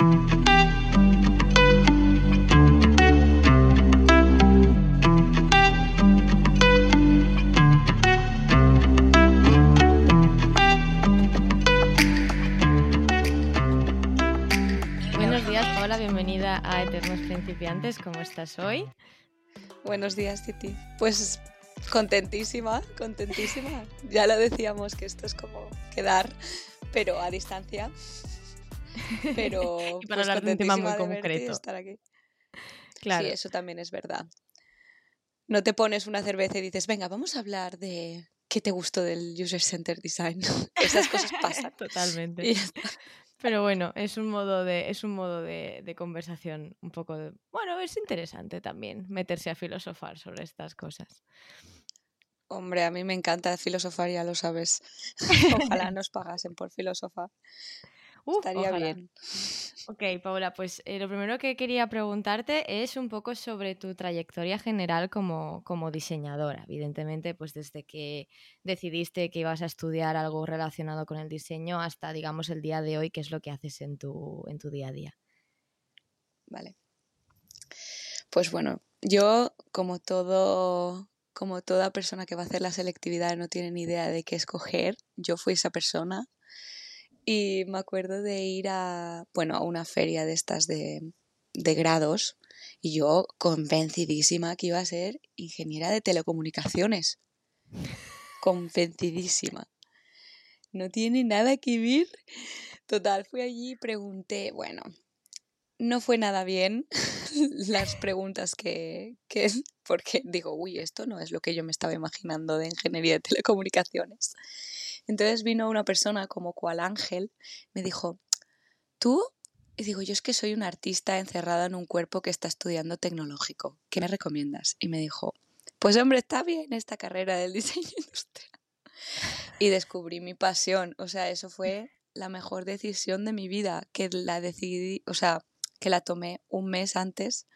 Buenos días, Paola, bienvenida a Eternos Principiantes. ¿Cómo estás hoy? Buenos días, Titi. Pues contentísima, contentísima. Ya lo decíamos que esto es como quedar, pero a distancia. Pero Y para hablar de un tema muy concreto. estar aquí. Claro. Sí, eso también es verdad. No te pones una cerveza y dices, venga, vamos a hablar de qué te gustó del User Center Design. Esas cosas pasan. Totalmente. Y ya está. Pero bueno, es un modo de, es un modo de, de conversación un poco de. Bueno, es interesante también meterse a filosofar sobre estas cosas. Hombre, a mí me encanta filosofar, ya lo sabes. Ojalá nos pagasen por filosofar. Uf, Estaría ojalá. bien. Ok, Paula, pues eh, lo primero que quería preguntarte es un poco sobre tu trayectoria general como, como diseñadora. Evidentemente, pues desde que decidiste que ibas a estudiar algo relacionado con el diseño hasta, digamos, el día de hoy, qué es lo que haces en tu, en tu día a día. Vale. Pues bueno, yo como todo, como toda persona que va a hacer la selectividad no tiene ni idea de qué escoger, yo fui esa persona y me acuerdo de ir a, bueno, a una feria de estas de, de grados y yo convencidísima que iba a ser ingeniera de telecomunicaciones. Convencidísima. No tiene nada que ver. Total, fui allí y pregunté, bueno, no fue nada bien las preguntas que, que, porque digo, uy, esto no es lo que yo me estaba imaginando de ingeniería de telecomunicaciones. Entonces vino una persona como cual ángel, me dijo, ¿tú? Y digo, yo es que soy una artista encerrada en un cuerpo que está estudiando tecnológico. ¿Qué me recomiendas? Y me dijo, pues hombre, está bien esta carrera del diseño industrial. Y descubrí mi pasión. O sea, eso fue la mejor decisión de mi vida, que la decidí, o sea, que la tomé un mes antes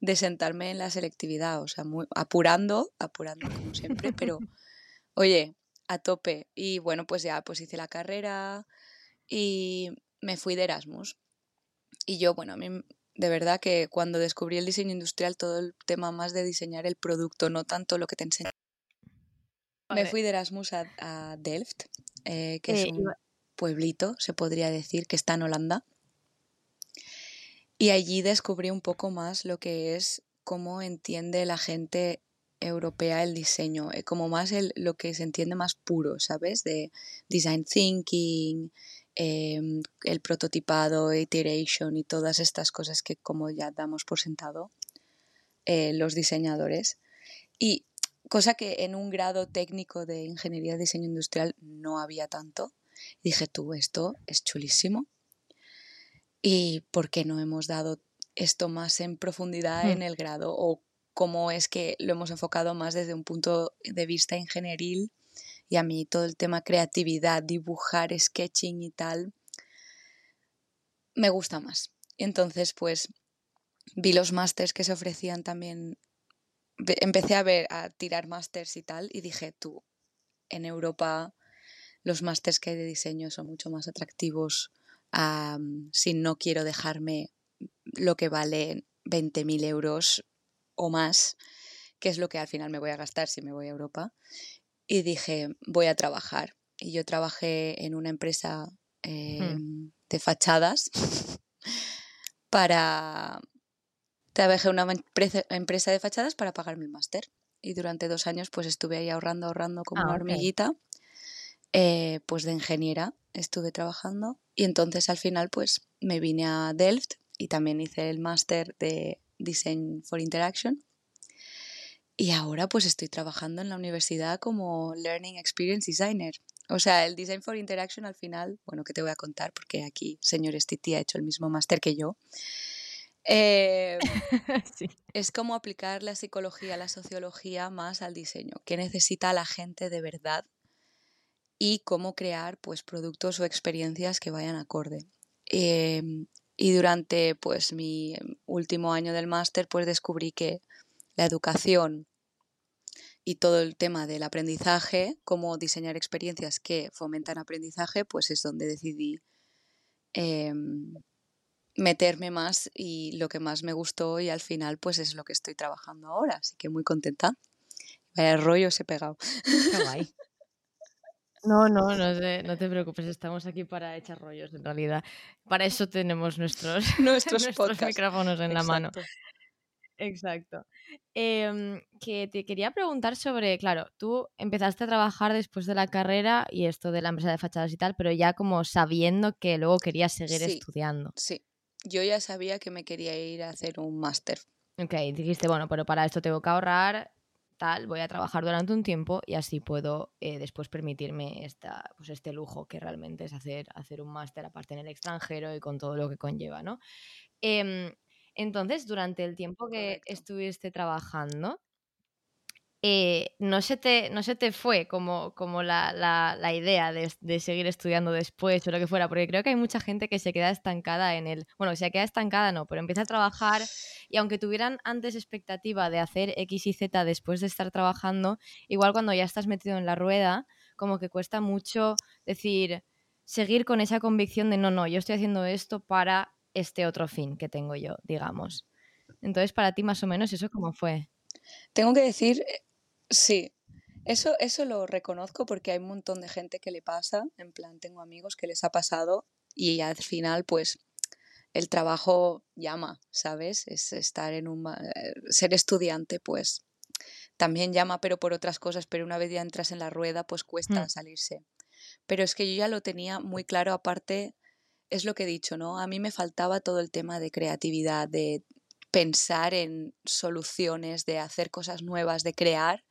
de sentarme en la selectividad, o sea, muy, apurando, apurando como siempre, pero oye, a tope. Y bueno, pues ya, pues hice la carrera y me fui de Erasmus. Y yo, bueno, a mí de verdad que cuando descubrí el diseño industrial, todo el tema más de diseñar el producto, no tanto lo que te enseña. Me fui de Erasmus a, a Delft, eh, que Eh, es un iba- pueblito, se podría decir, que está en Holanda. Y allí descubrí un poco más lo que es cómo entiende la gente europea el diseño, eh, como más el, lo que se entiende más puro, ¿sabes? De design thinking, em, el prototipado, iteration y todas estas cosas que como ya damos por sentado eh, los diseñadores. Y cosa que en un grado técnico de ingeniería de diseño industrial no había tanto. Dije, tú, esto es chulísimo. ¿Y por qué no hemos dado esto más en profundidad en el grado? ¿O cómo es que lo hemos enfocado más desde un punto de vista ingenieril? Y a mí todo el tema creatividad, dibujar, sketching y tal, me gusta más. Entonces, pues vi los másters que se ofrecían también. Empecé a ver, a tirar másters y tal, y dije, tú, en Europa los másters que hay de diseño son mucho más atractivos si no quiero dejarme lo que vale 20.000 euros o más, que es lo que al final me voy a gastar si me voy a Europa. Y dije, voy a trabajar. Y yo trabajé en una empresa eh, de fachadas para... Trabajé en una empresa, de fachadas para pagarme el máster. Y durante dos años pues estuve ahí ahorrando, ahorrando como Ah, una hormiguita. eh, pues de ingeniera estuve trabajando. Y entonces al final pues me vine a Delft y también hice el máster de Design for Interaction. Y ahora pues estoy trabajando en la universidad como Learning Experience Designer. O sea, el Design for Interaction al final, bueno, que te voy a contar porque aquí señor Stiti ha hecho el mismo máster que yo. Eh, sí. es como aplicar la psicología, la sociología más al diseño. ¿Qué necesita la gente de verdad? Y cómo crear pues, productos o experiencias que vayan acorde. Eh, y durante pues, mi último año del máster pues, descubrí que la educación y todo el tema del aprendizaje, cómo diseñar experiencias que fomentan aprendizaje, pues es donde decidí eh, meterme más y lo que más me gustó y al final pues es lo que estoy trabajando ahora, así que muy contenta. Vaya rollo se he pegado. No, no, no te, no te preocupes, estamos aquí para echar rollos en realidad. Para eso tenemos nuestros, nuestros, micrófonos en la mano. Exacto. Em, que te quería preguntar sobre, claro, tú empezaste a trabajar después de la carrera y esto de la empresa de fachadas y tal, pero ya como sabiendo que luego querías seguir estudiando. Sí, yo ya sabía que me quería ir a hacer un máster. Ok, dijiste, bueno, pero para esto tengo que ahorrar, tal, voy a trabajar durante un tiempo y así puedo eh, después permitirme esta, pues este lujo que realmente es hacer, hacer un máster aparte en el extranjero y con todo lo que conlleva, ¿no? Em, entonces, durante el tiempo que estuviste trabajando, eh, no, se te, no se te fue como, como la, la, idea de, de, seguir estudiando después o lo que fuera, porque creo que hay mucha gente que se queda estancada en el, bueno, se queda estancada no, pero empieza a trabajar y aunque tuvieran antes expectativa de hacer X y Z después de estar trabajando, igual cuando ya estás metido en la rueda, como que cuesta mucho decir, seguir con esa convicción de no, no, yo estoy haciendo esto para este otro fin que tengo yo, digamos. Entonces, para ti más o menos eso cómo fue. Tengo que decir Sí, eso, eso lo reconozco porque hay un montón de gente que le pasa, en plan, tengo amigos que les ha pasado y al final, pues, el trabajo llama, ¿sabes? Es estar en un... Eh, ser estudiante, pues, también llama, pero por otras cosas, pero una vez ya entras en la rueda, pues cuesta mm. salirse. Pero es que yo ya lo tenía muy claro, aparte, es lo que he dicho, ¿no? A mí me faltaba todo el tema de creatividad, de pensar en soluciones, de hacer cosas nuevas, de crear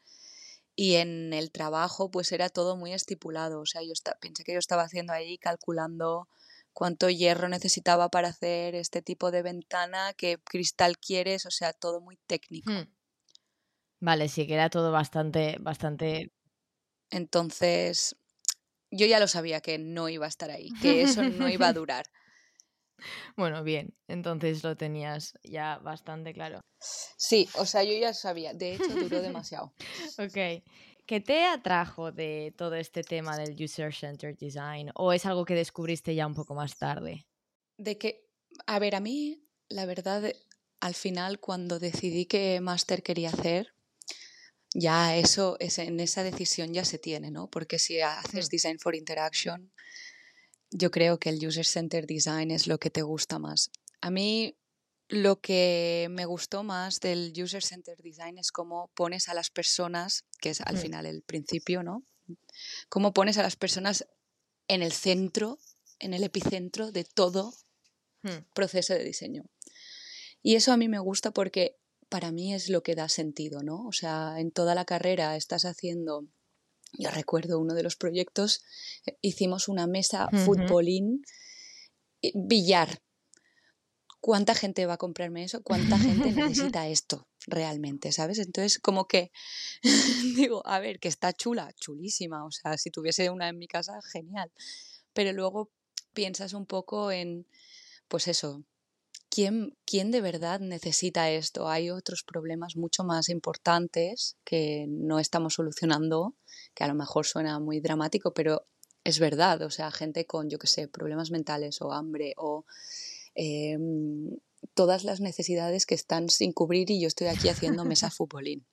y en el trabajo pues era todo muy estipulado, o sea, yo pensé que yo estaba haciendo ahí calculando cuánto hierro necesitaba para hacer este tipo de ventana, qué cristal quieres, o sea, todo muy técnico. Hmm. Vale, sí que era todo bastante, bastante. Entonces, yo ya lo sabía que no iba a estar ahí, que eso no iba a durar. Bueno, bien, entonces lo tenías ya bastante claro. Sí, o sea, yo ya sabía, de hecho duró demasiado. ok. ¿Qué te atrajo de todo este tema del User Centered Design? ¿O es algo que descubriste ya un poco más tarde? De que, a ver, a mí, la verdad, al final, cuando decidí qué máster quería hacer, ya eso, en esa decisión ya se tiene, ¿no? Porque si haces hmm. Design for Interaction, yo creo que el User Centered Design es lo que te gusta más. A mí lo que me gustó más del User Centered Design es cómo pones a las personas, que es al mm. final el principio, ¿no? Cómo pones a las personas en el centro, en el epicentro de todo mm. proceso de diseño. Y eso a mí me gusta porque para mí es lo que da sentido, ¿no? O sea, en toda la carrera estás haciendo yo recuerdo uno de los proyectos, eh, hicimos una mesa futbolín, billar. ¿Cuánta gente va a comprarme eso? ¿Cuánta gente necesita esto realmente? ¿Sabes? Entonces, como que digo, a ver, que está chula, chulísima. O sea, si tuviese una en mi casa, genial. Pero luego piensas un poco en, pues eso, ¿quién, ¿quién de verdad necesita esto? Hay otros problemas mucho más importantes que no estamos solucionando, que a lo mejor suena muy dramático, pero es verdad. O sea, gente con, yo qué sé, problemas mentales o hambre o em, todas las necesidades que están sin cubrir y yo estoy aquí haciendo mesa futbolín.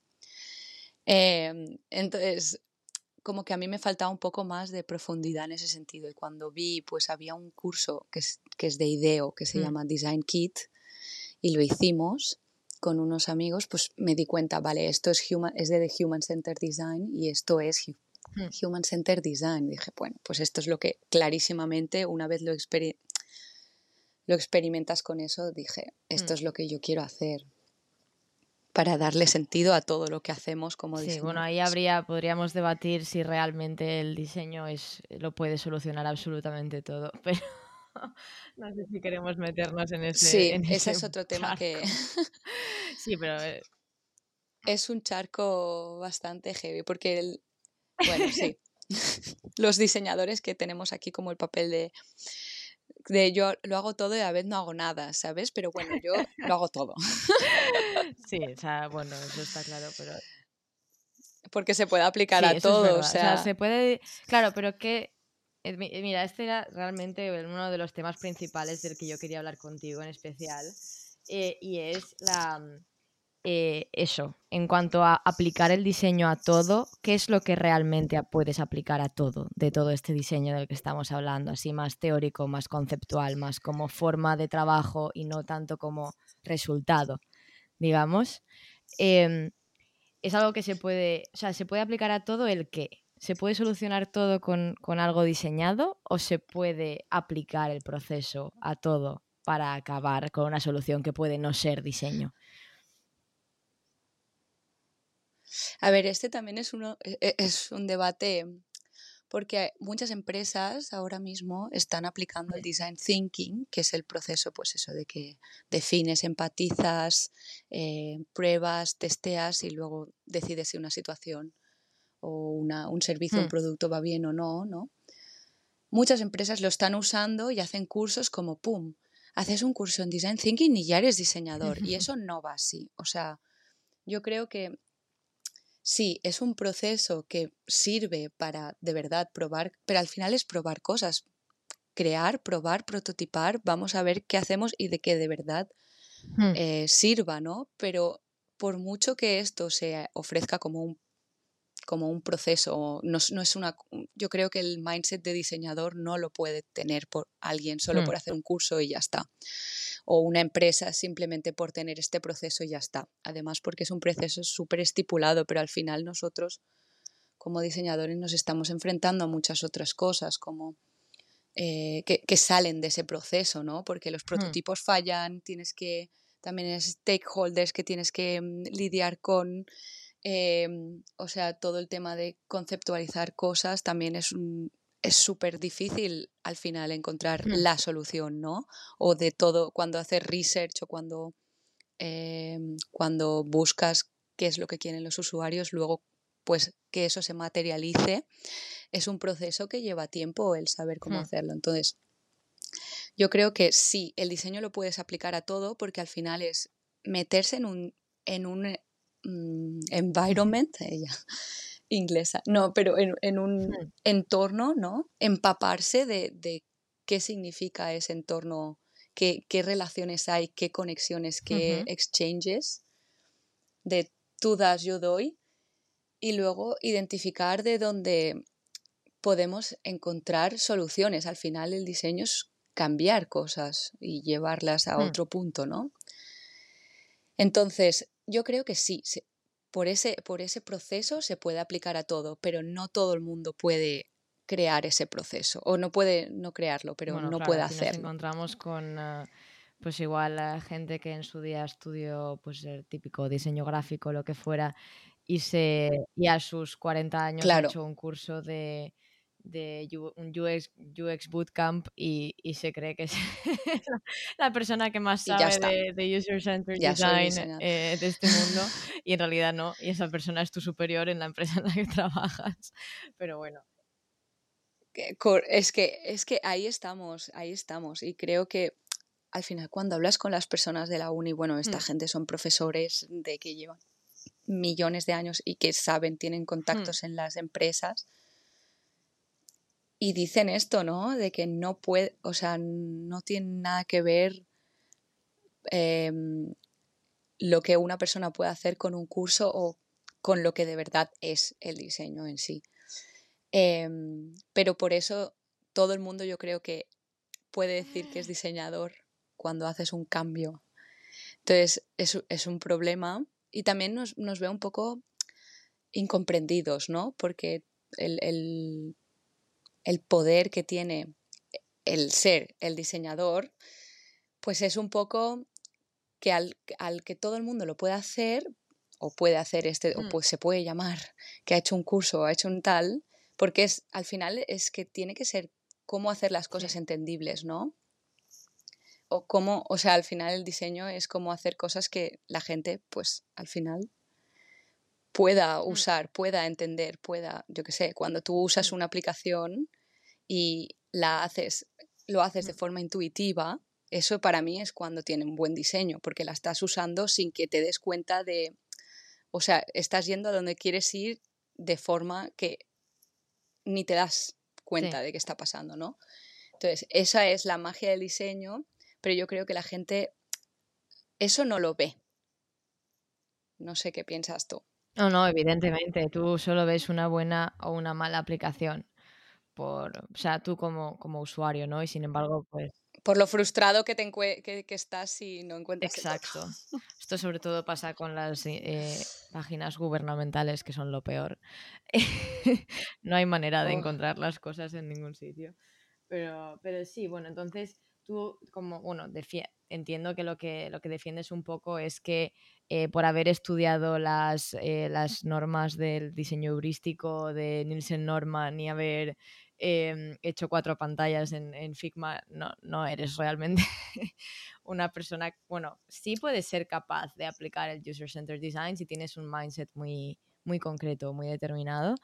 Em, entonces, como que a mí me faltaba un poco más de profundidad en ese sentido. Y cuando vi, pues había un curso que que es de IDEO, que se mm. llama Design Kit, y lo hicimos con unos amigos, pues me di cuenta, vale, esto es, human, es de Human Centered Design y esto es mm. Human Centered Design. dije, bueno, pues esto es lo que clarísimamente, una vez lo, lo experimentas con eso, dije, esto mm. es lo que yo quiero hacer para darle sentido a todo lo que hacemos como sí, bueno, ahí habría, podríamos debatir si realmente el diseño es, lo puede solucionar absolutamente todo, pero no sé si queremos meternos en ese. Sí, ese, es otro tema que. sí, pero. Eh, es un charco bastante heavy, porque el. Bueno, sí. Los diseñadores que tenemos aquí como el papel de de yo lo hago todo y a vez no hago nada, ¿sabes? Pero bueno, yo lo hago todo. Sí, o sea, bueno, eso está claro, pero... Porque se puede aplicar a todo, o, sea... se puede... Claro, pero que eh, mira, este era realmente uno de los temas principales del que yo quería hablar contigo en especial. Eh, y es la, mm, eso, en cuanto a aplicar el diseño a todo, ¿qué es lo que realmente puedes aplicar a todo de todo este diseño del que estamos hablando? Así más teórico, más conceptual, más como forma de trabajo y no tanto como resultado, digamos. Em, es algo que se puede, o sea, se puede aplicar a todo el qué. ¿Se puede solucionar todo con, algo diseñado o se puede aplicar el proceso a todo para acabar con una solución que puede no ser diseño? A ver, este también es, uno, e, e, es un debate porque muchas empresas ahora mismo están aplicando el design thinking, que es el proceso, pues eso, de que defines, empatizas, eh, pruebas, testeas y luego decides si una situación o un servicio un hmm. producto va bien o no, ¿no? Muchas empresas lo están usando y hacen cursos como, ¡pum!, haces un curso en Design Thinking y ya eres diseñador. Y eso no va así. O sea, yo creo que sí, es un proceso que sirve para de verdad probar, pero al final es probar cosas. Crear, probar, prototipar, vamos a ver qué hacemos y de qué de verdad hmm. eh, sirva, ¿no? Pero por mucho que esto se ofrezca como un como un proceso, no, es una... Yo creo que el mindset de diseñador no lo puede tener por alguien solo por mm. hacer un curso y ya está. O una empresa simplemente por tener este proceso y ya está. Además porque es un proceso súper estipulado, pero al final nosotros como diseñadores nos estamos enfrentando a muchas otras cosas como... Eh, que, salen de ese proceso, ¿no? Porque los mm. prototipos fallan, tienes que, también es stakeholders que tienes que mm, lidiar con, Em, o sea, todo el tema de conceptualizar cosas también es es súper difícil al final encontrar hmm. la solución, ¿no? O de todo, cuando haces research o cuando, em, cuando buscas qué es lo que quieren los usuarios, luego pues que eso se materialice, es un proceso que lleva tiempo el saber cómo hmm. hacerlo. Entonces, yo creo que sí, el diseño lo puedes aplicar a todo porque al final es meterse en un, en un Mm, environment, ella inglesa, no, pero en, un hmm. entorno, ¿no? Empaparse de, qué significa ese entorno, qué, relaciones hay, qué conexiones, qué exchanges, de tú das, yo doy, y luego identificar de dónde podemos encontrar soluciones. Al final el diseño es cambiar cosas y llevarlas a hmm. otro punto, ¿no? Entonces, yo creo que sí, por, ese, por ese proceso se puede aplicar a todo, pero no todo el mundo puede crear ese proceso, o no puede no crearlo, pero no puede hacerlo. Nos encontramos con... Ah, pues igual gente que en su día estudió pues el típico diseño gráfico, lo que fuera, y se y a sus 40 años ha hecho un curso de, de un UX, UX Bootcamp y, y se cree que es la persona que más sabe de, User-Centered Design eh, de este mundo y en realidad no, y esa persona es tu superior en la empresa en la que trabajas. Pero bueno. Es que, es que ahí estamos, ahí estamos y creo que al final cuando hablas con las personas de la uni, bueno, esta mm. gente son profesores de que llevan millones de años y que saben, tienen mm. contactos en las empresas y dicen esto, ¿no? De que no puede, o sea, no tiene nada que ver em, lo que una persona puede hacer con un curso o con lo que de verdad es el diseño en sí. Em, pero por eso todo el mundo yo creo que puede decir que es diseñador cuando haces un cambio. Entonces es, un problema y también nos, ve un poco incomprendidos, ¿no? Porque el el poder que tiene el ser el diseñador, pues es un poco que al, que todo el mundo lo puede hacer, o puede hacer este, o mm. pues se puede llamar que ha hecho un curso o ha hecho un tal, porque es, al final es que tiene que ser cómo hacer las cosas entendibles, ¿no? O cómo, o sea, al final el diseño es cómo hacer cosas que la gente, pues al final pueda mm. usar, pueda entender, pueda, yo qué sé, cuando tú usas mm. una aplicación y la haces, lo haces de forma intuitiva, eso para mí es cuando tiene un buen diseño, porque la estás usando sin que te des cuenta de, o sea, estás yendo a donde quieres ir de forma que ni te das cuenta de qué está pasando, ¿no? Entonces, esa es la magia del diseño, pero yo creo que la gente eso no lo ve. No sé qué piensas tú. No, no, evidentemente, tú solo ves una buena o una mala aplicación. Por, o sea, tú como, como usuario, ¿no? Y sin embargo, pues por lo frustrado que, te que, estás si no encuentras Exacto. Esto sobre todo pasa con las eh, páginas gubernamentales, que son lo peor. no hay manera de encontrar las cosas en ningún sitio. Pero, pero sí, bueno, entonces tú como, bueno, entiendo que lo, que lo que defiendes un poco es que eh, por haber estudiado las, eh, las normas del diseño heurístico de Nielsen Norman y haber Em, hecho cuatro pantallas en, Figma, no, no eres realmente una persona, bueno, sí puedes ser capaz de aplicar el User-Centered Design si tienes un mindset muy, muy concreto, muy determinado,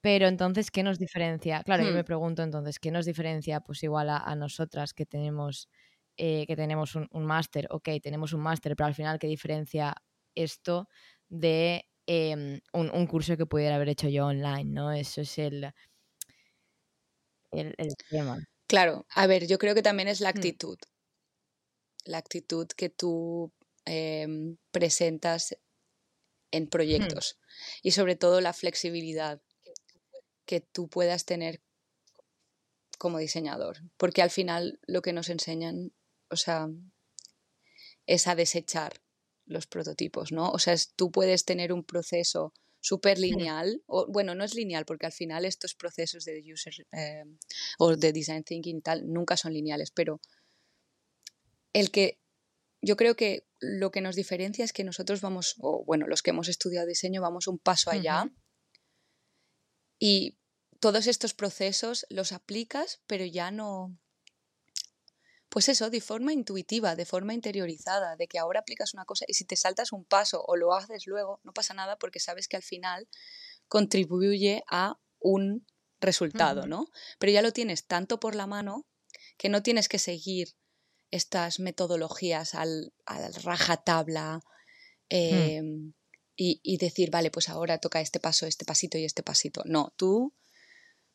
pero entonces, ¿qué nos diferencia? Claro, yo me hmm. pregunto entonces, ¿qué nos diferencia pues igual a, nosotras que tenemos, eh, que tenemos un, máster? Ok, tenemos un máster, pero al final, ¿qué diferencia esto de em, un, un, curso que pudiera haber hecho yo online? ¿no? Eso es el el, tema. Claro, a ver, yo creo que también es la mm. actitud. La actitud que tú em, presentas en mm. proyectos y sobre todo la flexibilidad que tú puedas tener como diseñador, porque al final lo que nos enseñan, o sea, es a desechar los prototipos, ¿no? O sea, tú puedes tener un proceso súper lineal, o bueno, no es lineal porque al final estos procesos de user eh, o de design thinking tal nunca son lineales, pero el que yo creo que lo que nos diferencia es que nosotros vamos, o bueno, los que hemos estudiado diseño vamos un paso allá y todos estos procesos los aplicas, pero ya no, pues eso, de forma intuitiva, de forma interiorizada, de que ahora aplicas una cosa y si te saltas un paso o lo haces luego, no pasa nada porque sabes que al final contribuye a un resultado, ¿no? Pero ya lo tienes tanto por la mano que no tienes que seguir estas metodologías al, al rajatabla hmm. em, y, decir, vale, pues ahora toca este paso, este pasito y este pasito. No, tú,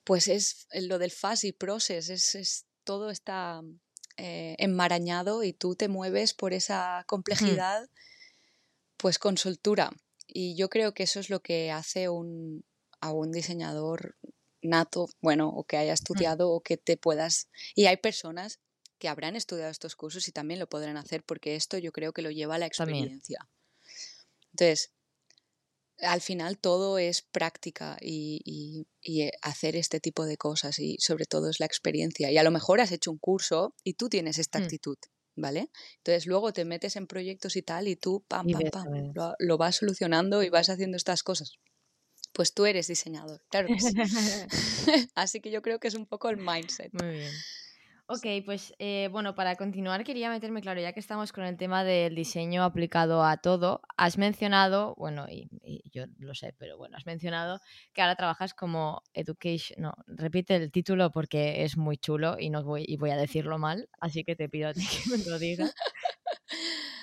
pues es lo del fuzzy process, es, es todo está eh, enmarañado y tú te mueves por esa complejidad, pues con soltura. Y yo creo que eso es lo que hace un, a un diseñador nato, bueno, o que haya estudiado o que te puedas... Y hay personas que habrán estudiado estos cursos y también lo podrán hacer porque esto yo creo que lo lleva a la experiencia. Entonces, al final todo es práctica y, hacer este tipo de cosas y sobre todo es la experiencia. Y a lo mejor has hecho un curso y tú tienes esta mm. actitud, ¿vale? Entonces luego te metes en proyectos y tal y tú, pam, pam, pam, lo, vas solucionando y vas haciendo estas cosas. Pues tú eres diseñador, claro que sí. Así que yo creo que es un poco el mindset. Muy bien. Ok, pues eh, bueno, para continuar quería meterme, claro, ya que estamos con el tema del diseño aplicado a todo, has mencionado, bueno, y, yo lo sé, pero bueno, has mencionado que ahora trabajas como education, no, repite el título porque es muy chulo y no voy, y voy a decirlo mal, así que te pido a ti que me lo digas.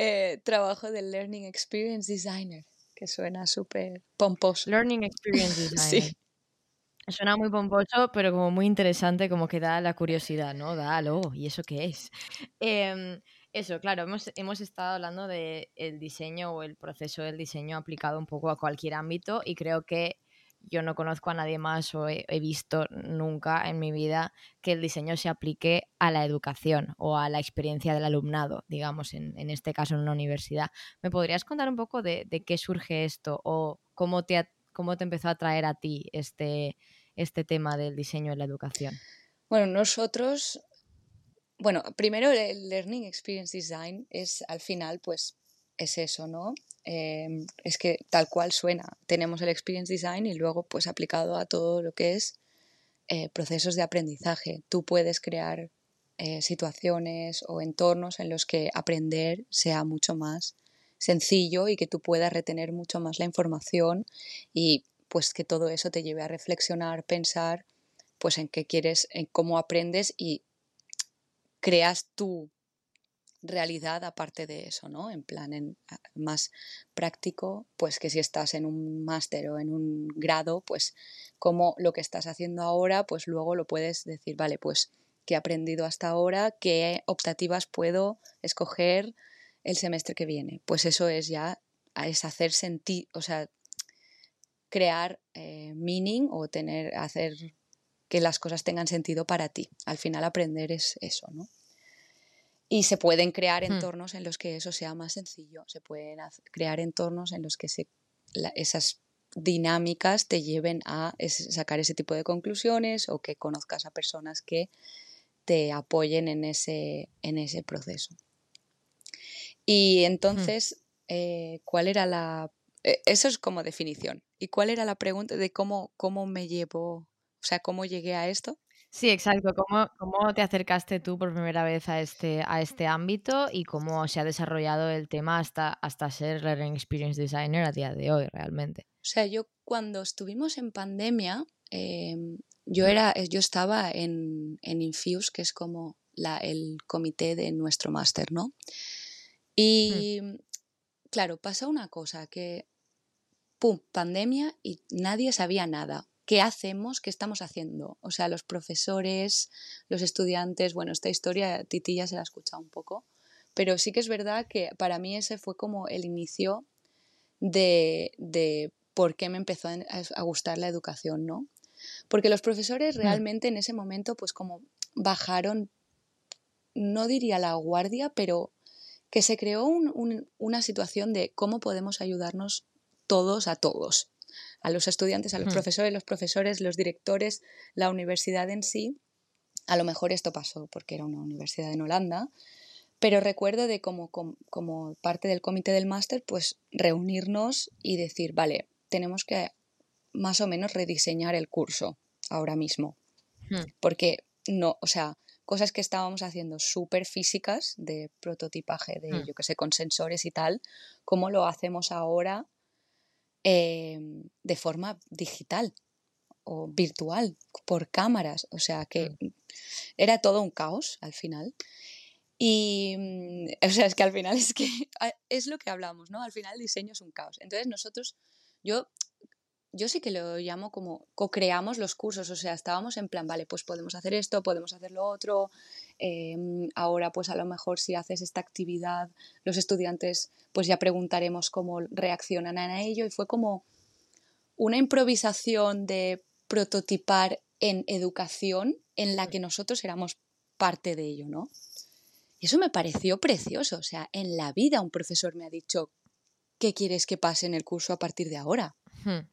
Eh, trabajo de Learning Experience Designer, que suena súper pomposo. Learning Experience Designer. sí. Suena muy pomposo, pero como muy interesante, como que da la curiosidad, ¿no? Da lo, ¿y eso qué es? Em, eso, claro, hemos, hemos estado hablando del el diseño o el proceso del diseño aplicado un poco a cualquier ámbito y creo que yo no conozco a nadie más o he, visto nunca en mi vida que el diseño se aplique a la educación o a la experiencia del alumnado, digamos, en, en este caso en una universidad. ¿Me podrías contar un poco de, de qué surge esto o cómo te, cómo te empezó a traer a ti este, este tema del diseño en la educación? Bueno, nosotros, bueno, primero el Learning Experience Design es al final, pues, es eso, ¿no? Em, es que tal cual suena. Tenemos el Experience Design y luego, pues, aplicado a todo lo que es eh, procesos de aprendizaje. Tú puedes crear eh, situaciones o entornos en los que aprender sea mucho más sencillo y que tú puedas retener mucho más la información y pues que todo eso te lleve a reflexionar, pensar, pues en qué quieres, en cómo aprendes y creas tu realidad aparte de eso, ¿no? En plan, más práctico, pues que si estás en un máster o en un grado, pues como lo que estás haciendo ahora, pues luego lo puedes decir, vale, pues qué he aprendido hasta ahora, qué optativas puedo escoger el semestre que viene. Pues eso es ya, es hacer sentir, o sea, crear eh, meaning o tener, hacer que las cosas tengan sentido para ti. Al final aprender es eso, ¿no? Y se pueden crear entornos en los que eso sea más sencillo, se pueden crear entornos en los que se, esas dinámicas te lleven a sacar ese tipo de conclusiones o que conozcas a personas que te apoyen en ese, en ese proceso. Y entonces, eh, ¿cuál era la... E, eso es como definición. ¿Y cuál era la pregunta de cómo, cómo me llevo, o sea, cómo llegué a esto? Sí, exacto. ¿Cómo, ¿Cómo, te acercaste tú por primera vez a este, a este ámbito y cómo se ha desarrollado el tema hasta, hasta ser Learning Experience Designer a día de hoy realmente? O sea, yo cuando estuvimos en pandemia, em, yo, era, eh, yo estaba en, en Infuse, que es como la, el comité de nuestro máster, ¿no? Y claro, pasa una cosa, que, ¡pum!, pandemia y nadie sabía nada qué hacemos, qué estamos haciendo. O sea, los profesores, los estudiantes, bueno, esta historia Titi ya se la ha escuchado un poco, pero sí que es verdad que para mí ese fue como el inicio de, de por qué me empezó a gustar la educación, ¿no? Porque los profesores mm. realmente en ese momento pues como bajaron, no diría la guardia, pero que se creó una situación de cómo podemos ayudarnos todos a todos a los estudiantes, a los profesores, los profesores, los directores, la universidad en sí. A lo mejor esto pasó porque era una universidad en Holanda, pero recuerdo de como, como, parte del comité del máster, pues reunirnos y decir, vale, tenemos que más o menos rediseñar el curso ahora mismo. Porque no, o sea, cosas que estábamos haciendo súper físicas de prototipaje, de yo que sé, con sensores y tal, ¿cómo lo hacemos ahora Em, de forma digital o virtual, por cámaras. O sea que era todo un caos al final. Y, mm, o sea, es que al final es que es lo que hablamos, ¿no? Al final el diseño es un caos. Entonces nosotros, yo yo sí que lo llamo como co-creamos los cursos, o sea, estábamos en plan, vale, pues podemos hacer esto, podemos hacer lo otro, em, ahora pues a lo mejor si haces esta actividad, los estudiantes pues ya preguntaremos cómo reaccionan a ello y fue como una improvisación de prototipar en educación en la que nosotros éramos parte de ello, ¿no? Y eso me pareció precioso, o sea, en la vida un profesor me ha dicho, ¿qué quieres que pase en el curso a partir de ahora? Hmm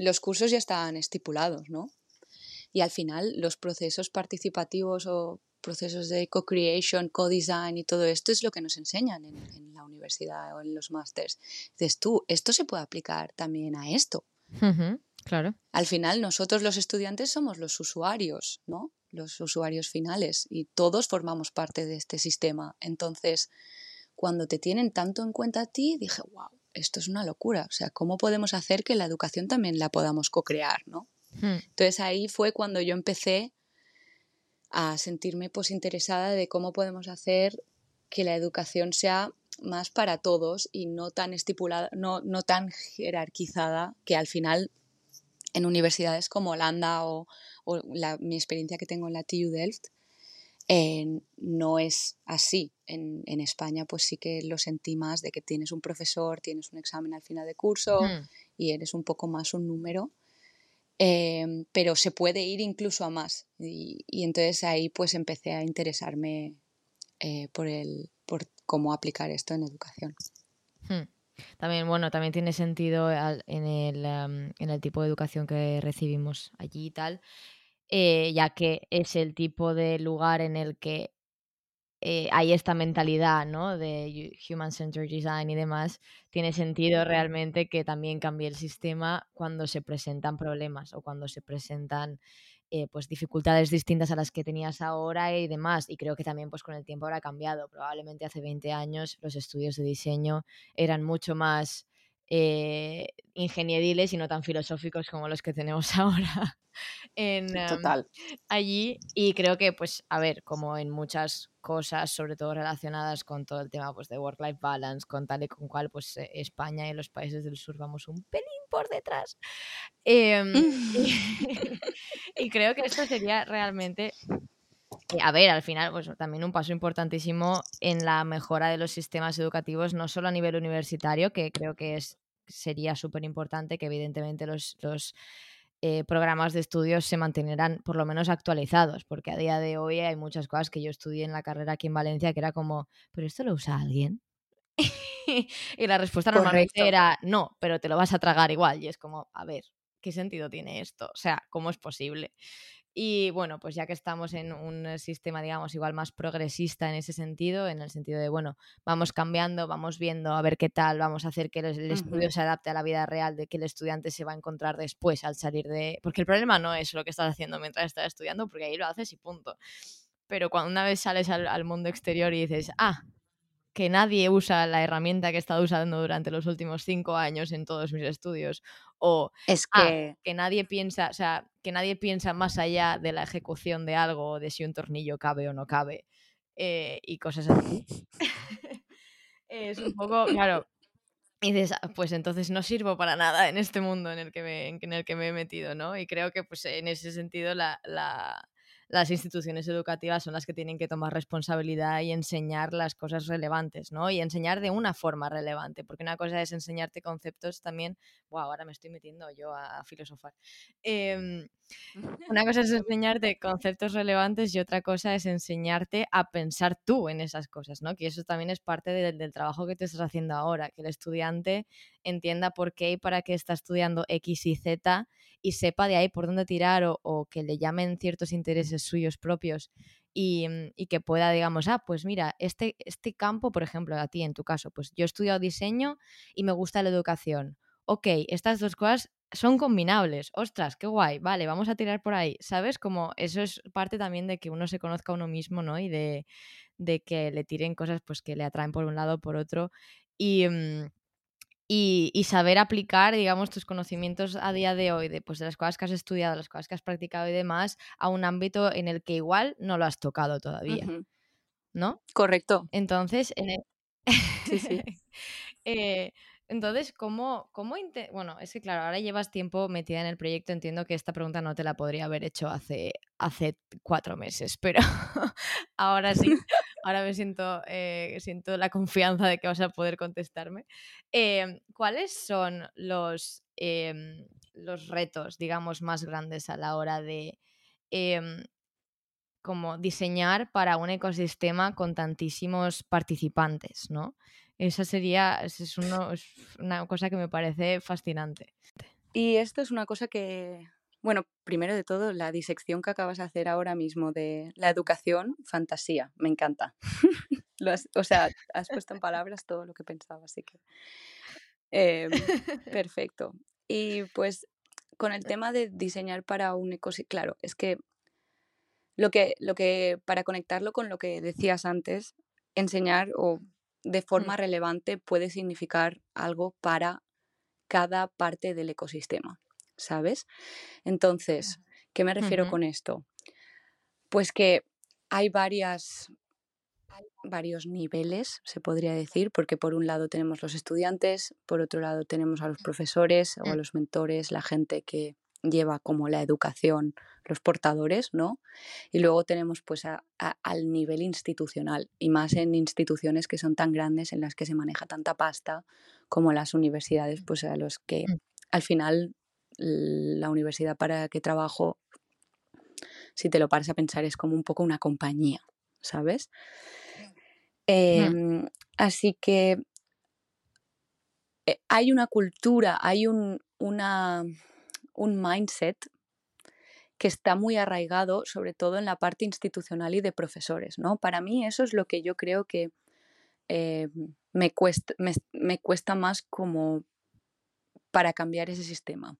los cursos ya estaban estipulados, ¿no? Y al final los procesos participativos o procesos de co-creation, co-design y todo esto es lo que nos enseñan en, la universidad o en los másters. Dices tú, esto se puede aplicar también a esto. claro. Al final nosotros los estudiantes somos los usuarios, ¿no? Los usuarios finales y todos formamos parte de este sistema. Entonces, cuando te tienen tanto en cuenta a ti, dije, wow, esto es una locura. O sea, ¿cómo podemos hacer que la educación también la podamos co-crear, ¿no? Hmm. Entonces ahí fue cuando yo empecé a sentirme pues interesada de cómo podemos hacer que la educación sea más para todos y no tan estipulada, no, no tan jerarquizada que al final en universidades como Holanda o, mi experiencia que tengo en la TU Delft, no es así. En, España pues sí que lo sentí más de que tienes un profesor, tienes un examen al final de curso hmm. y eres un poco más un número. Em, pero se puede ir incluso a más. Y, entonces ahí pues empecé a interesarme eh, por, el, por cómo aplicar esto en educación. Hmm. También, bueno, también tiene sentido en el, en el tipo de educación que recibimos allí y tal. Eh, ya que es el tipo de lugar en el que eh, hay esta mentalidad ¿no? de Human Centered Design y demás, tiene sentido realmente que también cambie el sistema cuando se presentan problemas o cuando se presentan eh, pues dificultades distintas a las que tenías ahora y demás. Y creo que también pues con el tiempo habrá cambiado. Probablemente hace 20 años los estudios de diseño eran mucho más eh, ingenieriles y no tan filosóficos como los que tenemos ahora en, Total. allí. Y creo que, pues, a ver, como en muchas cosas, sobre todo relacionadas con todo el tema pues, de work-life balance, con tal y con cual, pues eh, España y los países del sur vamos un pelín por detrás. Em, y, creo que esto sería realmente a ver, al final, pues también un paso importantísimo en la mejora de los sistemas educativos, no solo a nivel universitario, que creo que es, sería súper importante que evidentemente los, los eh, programas de estudios se mantendrán por lo menos actualizados, porque a día de hoy hay muchas cosas que yo estudié en la carrera aquí en Valencia que era como, ¿pero esto lo usa alguien? y la respuesta normalmente era no, pero te lo vas a tragar igual. Y es como, a ver, ¿qué sentido tiene esto? O sea, ¿cómo es posible? Y bueno, pues ya que estamos en un sistema, digamos, igual más progresista en ese sentido, en el sentido de, bueno, vamos cambiando, vamos viendo a ver qué tal, vamos a hacer que el, estudio se adapte a la vida real de que el estudiante se va a encontrar después al salir de... Porque el problema no es lo que estás haciendo mientras estás estudiando, porque ahí lo haces y punto. Pero cuando una vez sales al mundo exterior y dices, ah, que nadie usa la herramienta que he estado usando durante los últimos cinco años en todos mis estudios. O es ah, que... que nadie piensa, o sea, que nadie piensa más allá de la ejecución de algo, de si un tornillo cabe o no cabe. Eh, y cosas así. es un poco, claro. Y dices, ah, pues entonces no sirvo para nada en este mundo en el que me, en el que me he metido, ¿no? Y creo que pues en ese sentido la, la las instituciones educativas son las que tienen que tomar responsabilidad y enseñar las cosas relevantes, ¿no? Y enseñar de una forma relevante, porque una cosa es enseñarte conceptos también, wow, ahora me estoy metiendo yo a, filosofar. Em, una cosa es enseñarte conceptos relevantes y otra cosa es enseñarte a pensar tú en esas cosas, ¿no? Que eso también es parte del trabajo que te estás haciendo ahora, que el estudiante entienda por qué y para qué está estudiando X y Z y sepa de ahí por dónde tirar o, que le llamen ciertos intereses suyos propios mm, y, que pueda, digamos, ah, pues mira, este, este campo, por ejemplo, a ti en tu caso, pues yo he estudiado diseño y me gusta la educación. Ok, estas dos cosas son combinables. Ostras, qué guay. Vale, vamos a tirar por ahí. ¿Sabes? Como eso es parte también de que uno se conozca a uno mismo, ¿no? Y de, de que le tiren cosas pues que le atraen por un lado o por otro. Y, mm, y, saber aplicar, digamos, tus conocimientos a día de hoy, de, pues, de las cosas que has estudiado, las cosas que has practicado y demás, a un ámbito en el que igual no lo has tocado todavía. ¿No? Correcto. Entonces, sí, sí. eh, entonces, ¿cómo, cómo bueno, es que claro, ahora llevas tiempo metida en el proyecto, entiendo que esta pregunta no te la podría haber hecho hace, hace cuatro meses, pero ahora sí, ahora me siento, eh, siento la confianza de que vas a poder contestarme. Em, ¿Cuáles son los, em, los retos, digamos, más grandes a la hora de em, como diseñar para un ecosistema con tantísimos participantes, ¿no? Esa sería, es, una cosa que me parece fascinante. Y esto es una cosa que, bueno, primero de todo, la disección que acabas de hacer ahora mismo de la educación, fantasía, me encanta. o sea, has puesto en palabras todo lo que pensaba, así que... Em, perfecto. Y pues con el tema de diseñar para un ecosistema, claro, es que lo que, lo que, para conectarlo con lo que decías antes, enseñar o de forma relevante puede significar algo para cada parte del ecosistema, ¿sabes? Entonces, ¿qué me refiero con esto? Pues que hay varias varios niveles, se podría decir, porque por un lado tenemos los estudiantes, por otro lado tenemos a los profesores o a mm. los mentores, la gente que lleva como la educación, los portadores, ¿no? Y luego tenemos pues al nivel institucional y más en instituciones que son tan grandes en las que se maneja tanta pasta como las universidades, pues a los que mm. al final la universidad para la que trabajo, si te lo paras a pensar, es como un poco una compañía, ¿sabes? Mm. Em, así que eh, hay una cultura, hay un, una, un mindset que está muy arraigado, sobre todo en la parte institucional y de profesores. ¿no? Para mí eso es lo que yo creo que eh, me, cuesta, me, cuesta más como para cambiar ese sistema.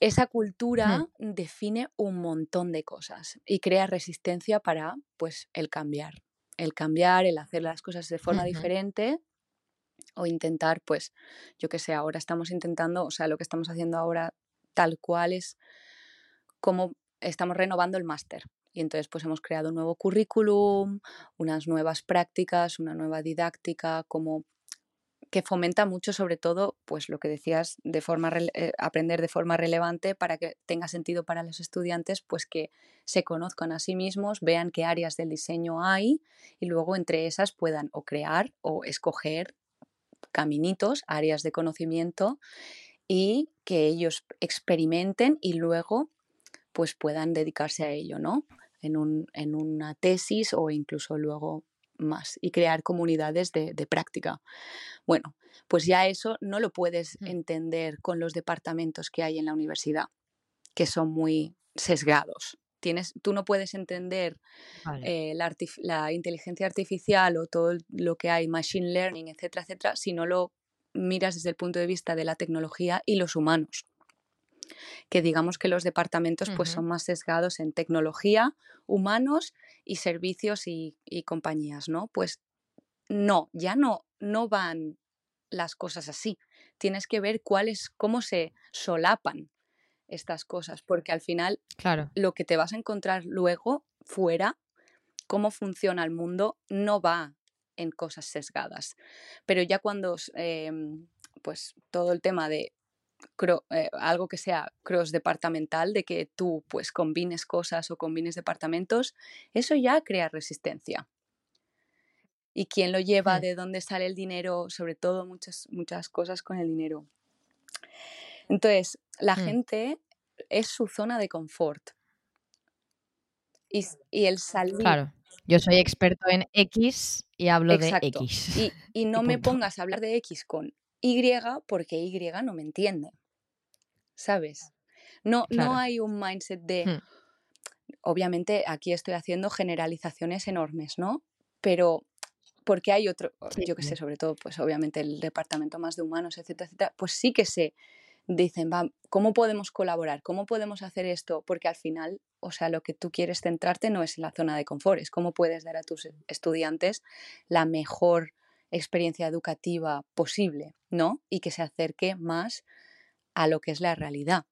Esa cultura define un montón de cosas y crea resistencia para pues, el cambiar. El cambiar, el hacer las cosas de forma diferente o intentar, pues, yo que sé, ahora estamos intentando, o sea, lo que estamos haciendo ahora tal cual es como estamos renovando el máster. Y entonces pues hemos creado un nuevo currículum, unas nuevas prácticas, una nueva didáctica, como que fomenta mucho sobre todo pues lo que decías de forma eh, aprender de forma relevante para que tenga sentido para los estudiantes pues que se conozcan a sí mismos vean qué áreas del diseño hay y luego entre esas puedan o crear o escoger caminitos áreas de conocimiento y que ellos experimenten y luego pues puedan dedicarse a ello, ¿no? En, un, en una tesis o incluso luego más y crear comunidades de, práctica. Bueno, pues ya eso no lo puedes entender con los departamentos que hay en la universidad, que son muy sesgados. Tienes, tú no puedes entender eh, la, la, inteligencia artificial o todo lo que hay, machine learning, etcétera, etcétera, si no lo miras desde el punto de vista de la tecnología y los humanos que digamos que los departamentos pues son más sesgados en tecnología, humanos y servicios y, compañías, ¿no? Pues no, ya no, no van las cosas así. Tienes que ver cuáles, cómo se solapan estas cosas, porque al final claro. lo que te vas a encontrar luego fuera, cómo funciona el mundo, no va en cosas sesgadas. Pero ya cuando em, pues todo el tema de eh, algo que sea cross departamental, de que tú pues combines cosas o combines departamentos, eso ya crea resistencia. Y quién lo lleva, de dónde sale el dinero, sobre todo muchas, muchas cosas con el dinero. Entonces, la mm. gente es su zona de confort. Y, el salir. Claro. Yo soy experto en X y hablo de X. Y, y no me pongas a hablar de X con y porque Y no me entiende. ¿Sabes? No, no hay un mindset de. Hmm. Obviamente, aquí estoy haciendo generalizaciones enormes, ¿no? Pero porque hay otro, yo que sé, sobre todo, pues obviamente el departamento más de humanos, etcétera, etcétera, pues sí que se dicen, va, ¿cómo podemos colaborar? ¿Cómo podemos hacer esto? Porque al final, o sea, lo que tú quieres centrarte no es en la zona de confort, es cómo puedes dar a tus estudiantes la mejor experiencia educativa posible, ¿no? Y que se acerque más a lo que es la realidad.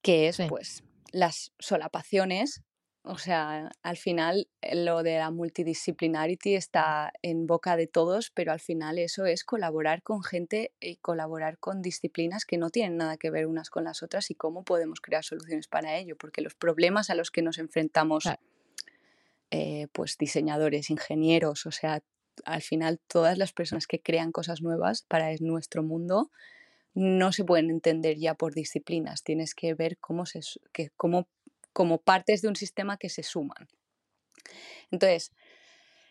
Que es, pues, las solapaciones. O sea, al final eh, lo de la multidisciplinarity está en boca de todos, pero al final eso es colaborar con gente y colaborar con disciplinas que no tienen nada que ver unas con las otras y cómo podemos crear soluciones para ello, porque los problemas a los que nos enfrentamos eh, pues diseñadores, ingenieros, o sea, al final todas las personas que crean cosas nuevas para nuestro mundo no se pueden entender ya por disciplinas, tienes que ver cómo se que, cómo, como partes de un sistema que se suman. Entonces,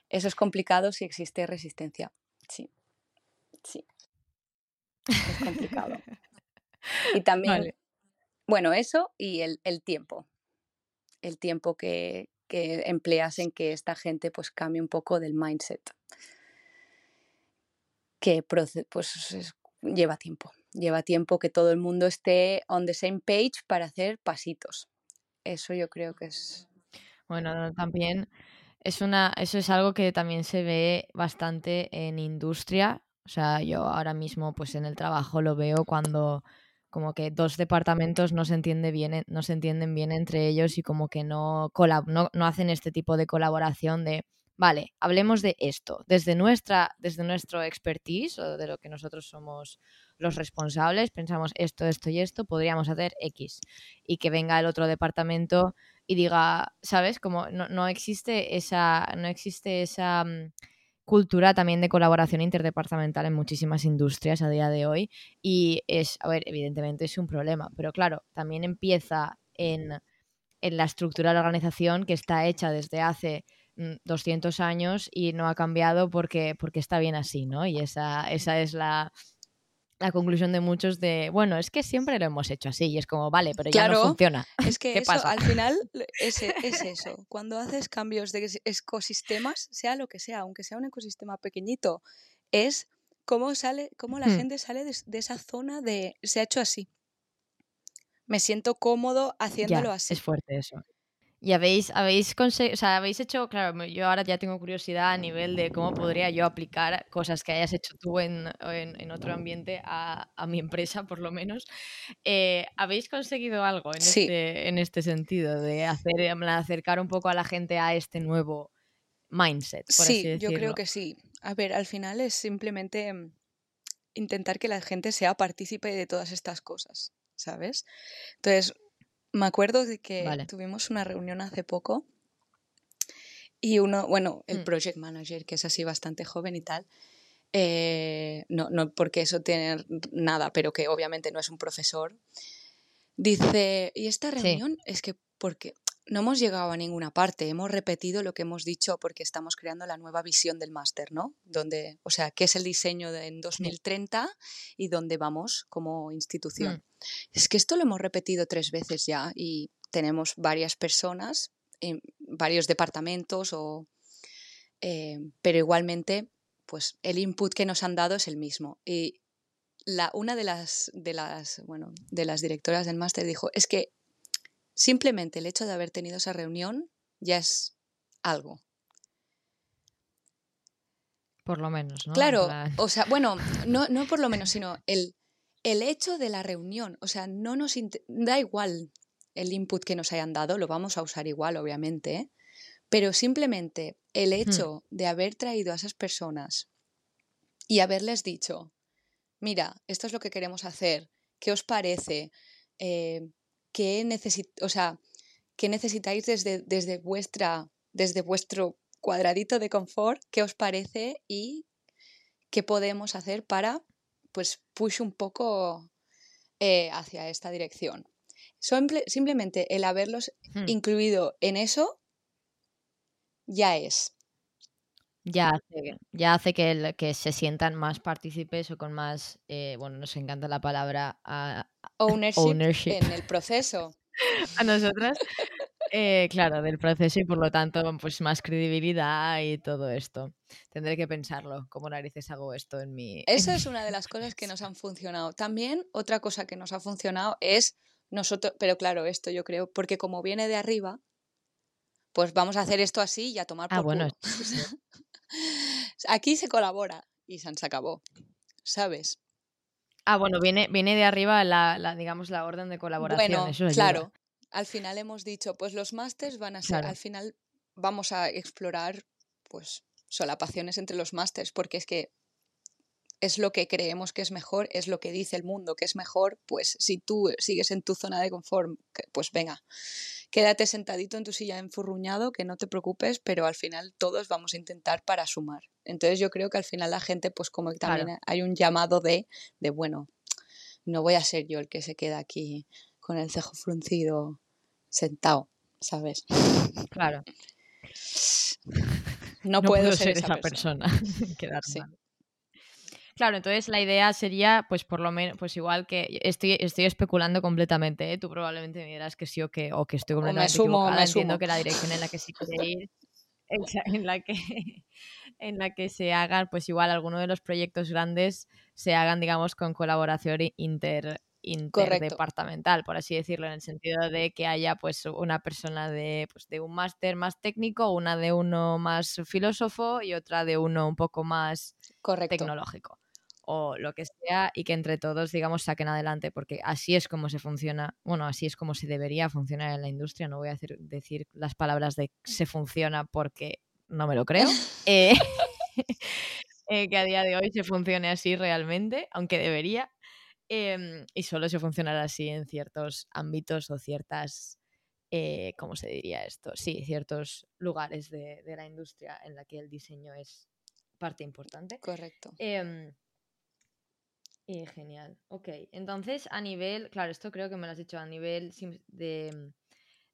eso es complicado si existe resistencia. Sí. Sí. Es complicado. y también, bueno, eso y el, el tiempo. El tiempo que, que empleas en que esta gente pues cambie un poco del mindset. Que pues lleva tiempo, lleva tiempo que todo el mundo esté on the same page para hacer pasitos. Eso yo creo que es. Bueno, también es una, eso es algo que también se ve bastante en industria. O sea, yo ahora mismo, pues en el trabajo lo veo cuando como que dos departamentos no se, entiende bien, no se entienden bien entre ellos y como que no, no, no hacen este tipo de colaboración de, vale, hablemos de esto, desde, nuestra, desde nuestro expertise o de lo que nosotros somos los responsables, pensamos esto, esto y esto, podríamos hacer X. Y que venga el otro departamento y diga, ¿sabes? Como no, no existe esa, no existe esa mm, cultura también de colaboración interdepartamental en muchísimas industrias a día de hoy y es, a ver, evidentemente es un problema, pero claro, también empieza en, en la estructura de la organización que está hecha desde hace 200 mm, años y no ha cambiado porque, porque está bien así, ¿no? Y esa, esa es la, la conclusión de muchos de, bueno, es que siempre lo hemos hecho así y es como, vale, pero ya no funciona. Es que al final es, es, eso. Cuando haces cambios de ecosistemas, sea lo que sea, aunque sea un ecosistema pequeñito, es cómo sale, cómo la gente sale de, esa zona de se ha hecho así. Me siento cómodo haciéndolo así. Es fuerte eso. Y habéis, habéis, o sea, habéis hecho, claro, yo ahora ya tengo curiosidad a nivel de cómo podría yo aplicar cosas que hayas hecho tú en, en, otro ambiente a, a, mi empresa, por lo menos. Eh, ¿Habéis conseguido algo en, este, en este sentido de hacer, acercar un poco a la gente a este nuevo mindset? Por sí, yo creo que sí. A ver, al final es simplemente mm, intentar que la gente sea partícipe de todas estas cosas, ¿sabes? Entonces, me acuerdo de que tuvimos una reunión hace poco y uno, bueno, el mm. project manager, que es así bastante joven y tal, eh, no, no porque eso tiene nada, pero que obviamente no es un profesor, dice, y esta reunión es que porque no hemos llegado a ninguna parte, hemos repetido lo que hemos dicho porque estamos creando la nueva visión del máster, ¿no? Donde, o sea, qué es el diseño de, en 2030 y dónde vamos como institución. Mm. Es que esto lo hemos repetido tres veces ya y tenemos varias personas en varios departamentos o, eh, pero igualmente, pues el input que nos han dado es el mismo. Y la, una de las, de las, bueno, de las directoras del máster dijo, es que Simplemente el hecho de haber tenido esa reunión ya es algo. Por lo menos, ¿no? Claro, o sea, bueno, no, no por lo menos, sino el, el hecho de la reunión. O sea, no nos da igual el input que nos hayan dado, lo vamos a usar igual, obviamente, pero simplemente el hecho de haber traído a esas personas y haberles dicho, mira, esto es lo que queremos hacer, ¿qué os parece? Eh, qué, o sea, qué necesitáis desde, desde, vuestra, desde vuestro cuadradito de confort, qué os parece y qué podemos hacer para pues push un poco eh, hacia esta dirección. simplemente el haberlos hmm. incluido en eso ya es. Ya hace, ya hace que, que se sientan más partícipes o con más, eh, bueno, nos encanta la palabra ownership, en el proceso. A nosotras, eh, claro, del proceso y por lo tanto, pues más credibilidad y todo esto. Tendré que pensarlo, cómo narices hago esto en mi... Eso es una de las cosas que nos han funcionado. También otra cosa que nos ha funcionado es nosotros, pero claro, esto yo creo, porque como viene de arriba, pues vamos a hacer esto así y a tomar ah, por ah, bueno, Aquí se colabora y se acabó, ¿sabes? Ah, bueno, viene, viene de arriba la, digamos, la orden de colaboración. Bueno, claro. Al final hemos dicho, pues los másters van a ser, al final vamos a explorar, pues, solapaciones entre los másters, porque es que es lo que creemos que es mejor, es lo que dice el mundo que es mejor, pues si tú sigues en tu zona de confort, pues venga, quédate sentadito en tu silla enfurruñado, que no te preocupes, pero al final todos vamos a intentar para sumar. Entonces yo creo que al final la gente, pues como que también hay un llamado de, de, bueno, no voy a ser yo el que se queda aquí con el cejo fruncido sentado, ¿sabes? Claro. No, puedo, ser, esa, persona. Quedarse. Claro, entonces la idea sería, pues por lo menos, pues igual que estoy, estoy especulando completamente, ¿eh? tú probablemente me dirás que sí o que, o que estoy completamente equivocada. Entiendo que la dirección en la que sí quiere ir, en la que, en la que se hagan, pues igual alguno de los proyectos grandes se hagan, digamos, con colaboración inter, interdepartamental, por así decirlo, en el sentido de que haya pues una persona de, pues, de un máster más técnico, una de uno más filósofo y otra de uno un poco más tecnológico o lo que sea y que entre todos, digamos, saquen adelante, porque así es como se funciona, bueno, así es como se debería funcionar en la industria, no voy a decir, las palabras de se funciona porque no me lo creo, eh, eh, que a día de hoy se funcione así realmente, aunque debería, em, y solo se funcionará así en ciertos ámbitos o ciertas... Eh, ¿Cómo se diría esto? Sí, ciertos lugares de, la industria en la que el diseño es parte importante. Correcto. Eh, genial, ok. Entonces, a nivel, claro, esto creo que me lo has dicho, a nivel de,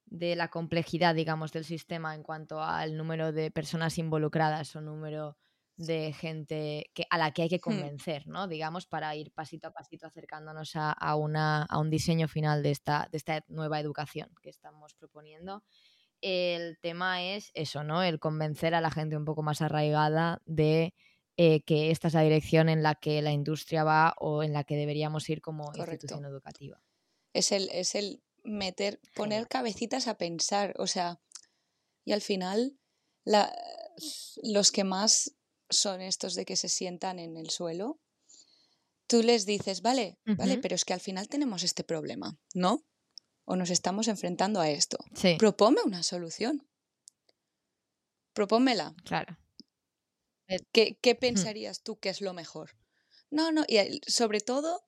de, la complejidad, digamos, del sistema en cuanto al número de personas involucradas o número de gente que, a la que hay que convencer, ¿no? Digamos, para ir pasito a pasito acercándonos a, a, una, a un diseño final de esta, de esta nueva educación que estamos proponiendo. El tema es eso, ¿no? El convencer a la gente un poco más arraigada de eh, que esta es la dirección en la que la industria va o en la que deberíamos ir como institución educativa. Es el, es el meter, poner cabecitas a pensar, o sea, y al final la, los que más son estos de que se sientan en el suelo, tú les dices, vale, vale, pero es que al final tenemos este problema, ¿no? O nos estamos enfrentando a esto. Sí. Una solución. Propómela. Claro. ¿Qué, qué pensarías tú que es lo mejor? No, no, y sobre todo,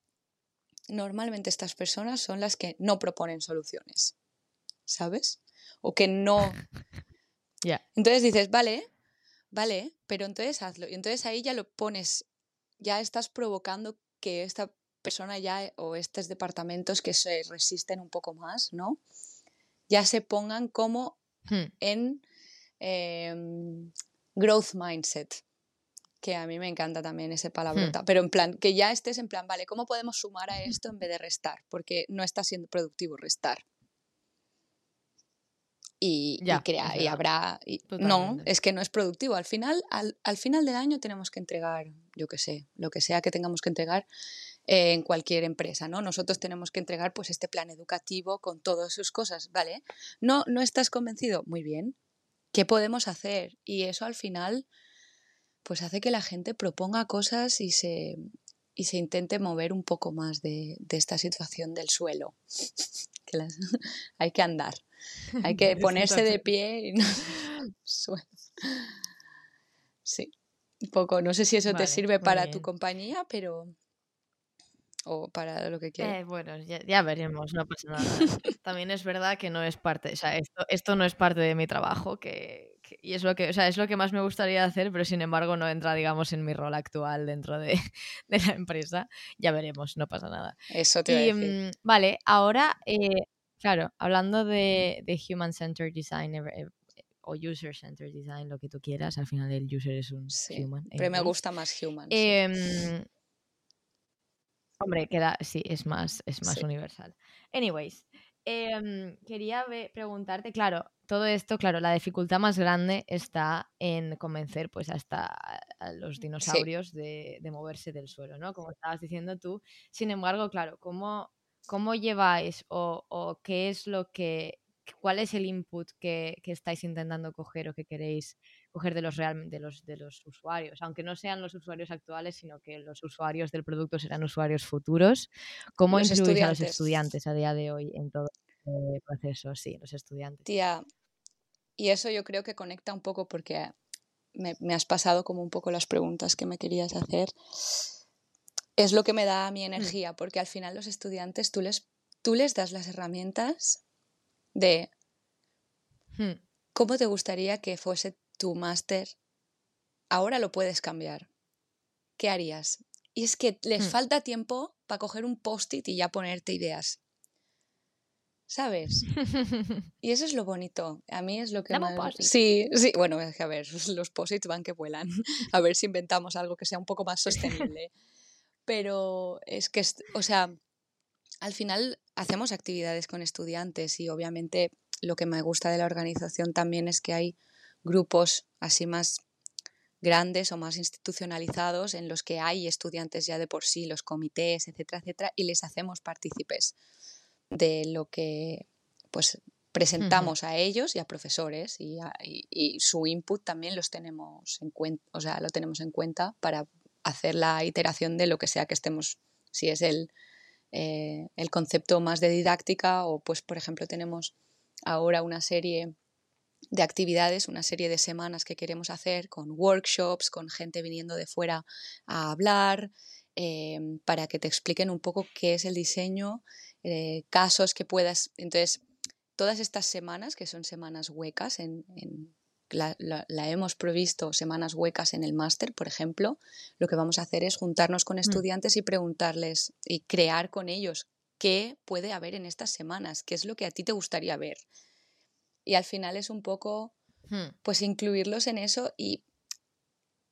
normalmente estas personas son las que no proponen soluciones, ¿sabes? O que no... Ya. Entonces dices, vale, vale, pero entonces hazlo. Y entonces ahí ya lo pones, ya estás provocando que esta persona ya o estos departamentos que se resisten un poco más, ¿no? Ya se pongan como Hmm. en em, growth mindset, que a mí me encanta también ese palabrota, pero en plan, que ya estés en plan, vale, ¿cómo podemos sumar a esto en vez de restar? Porque no está siendo productivo restar. Y, y Ya, crea- y habrá... y- no, es que no es productivo. Al final, al, al final del año tenemos que entregar, yo qué sé, lo que sea que tengamos que entregar eh, en cualquier empresa, ¿no? Nosotros tenemos que entregar pues este plan educativo con todas sus cosas, ¿vale? No, no estás convencido, muy bien. ¿Qué podemos hacer? Y eso al final pues hace que la gente proponga cosas y se, y se intente mover un poco más de, de esta situación del suelo. Que las- hay que andar, hay que ponerse de pie y no suelo. Sí, un poco. No sé si eso te sirve para tu compañía, pero... o para lo que quieras. Eh, bueno, ya, ya veremos, no pasa nada. También es verdad que no es parte, o sea, esto, esto no es parte de mi trabajo, que- y es lo que, o sea, es lo que más me gustaría hacer, pero sin embargo no entra, digamos, en mi rol actual dentro de, de la empresa. Ya veremos, no pasa nada. Eso te iba a Y decir. mm, vale, ahora, eh, claro, hablando de, de Human-Centered Design eh, eh, o User-Centered Design, lo que tú quieras, al final el user es un Sí, human. pero me gusta más human. sí. Em, hombre, queda, sí, es más, es más Sí. universal. Anyways, em, quería preguntarte, claro, todo esto, claro, la dificultad más grande está en convencer pues hasta a los dinosaurios de, de moverse del suelo, ¿no? Como estabas diciendo tú. Sin embargo, claro, ¿cómo, cómo lleváis o, o qué es lo que, cuál es el input que, que estáis intentando coger o que queréis coger de los, real, de, los, de los usuarios? Aunque no sean los usuarios actuales, sino que los usuarios del producto serán usuarios futuros. ¿Cómo Los incluís a los estudiantes. estudiantes a día de hoy en todo este proceso? Sí, los estudiantes. Tía, y eso yo creo que conecta un poco porque me, me has pasado como un poco las preguntas que me querías hacer. Es lo que me da mi energía, porque al final los estudiantes tú les, tú les das las herramientas de Hmm, cómo te gustaría que fuese tu máster. Ahora lo puedes cambiar. ¿Qué harías? Y es que les Hmm. falta tiempo para coger un post-it y ya ponerte ideas. ¿Sabes? Y eso es lo bonito. A mí es lo que Dame más... Sí, sí. Bueno, es que a ver, los posits van que vuelan. A ver si inventamos algo que sea un poco más sostenible. Pero es que, o sea, al final hacemos actividades con estudiantes y obviamente lo que me gusta de la organización también es que hay grupos así más grandes o más institucionalizados en los que hay estudiantes ya de por sí, los comités, etcétera, etcétera, y les hacemos partícipes de lo que pues presentamos a ellos y a profesores y, a- y- y su input también los tenemos en cuenta, o sea, lo tenemos en cuenta para hacer la iteración de lo que sea que estemos, si es el, eh, el concepto más de didáctica o pues por ejemplo tenemos ahora una serie de actividades, una serie de semanas que queremos hacer con workshops, con gente viniendo de fuera a hablar, eh, para que te expliquen un poco qué es el diseño, eh, casos que puedas. Entonces, todas estas semanas, que son semanas huecas, en, en- la, la- la hemos provisto semanas huecas en el máster, por ejemplo, lo que vamos a hacer es juntarnos con estudiantes y preguntarles y crear con ellos qué puede haber en estas semanas, qué es lo que a ti te gustaría ver. Y al final es un poco Hmm, pues incluirlos en eso y,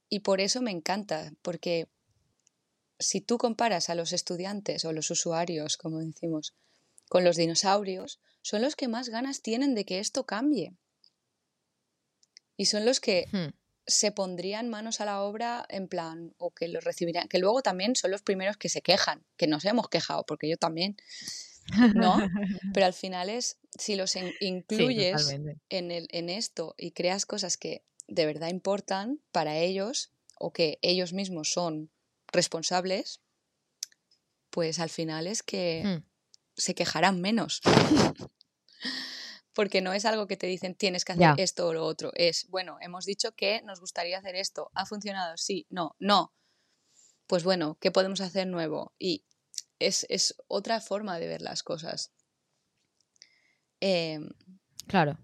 y por eso me encanta, porque si tú comparas a los estudiantes o los usuarios, como decimos, con los dinosaurios, son los que más ganas tienen de que esto cambie. Y son los que hmm. se pondrían manos a la obra en plan, o que los recibirían, que luego también son los primeros que se quejan, que nos hemos quejado, porque yo también. ¿no? Pero al final es, si los incluyes en, el, en esto y creas cosas que de verdad importan para ellos o que ellos mismos son responsables, pues al final es que hmm. se quejarán menos. Porque no es algo que te dicen tienes que hacer esto o lo otro. Es, bueno, hemos dicho que nos gustaría hacer esto. ¿Ha funcionado? Sí, no, no. Pues bueno, ¿qué podemos hacer nuevo? Y es, otra forma de ver las cosas. Em, claro.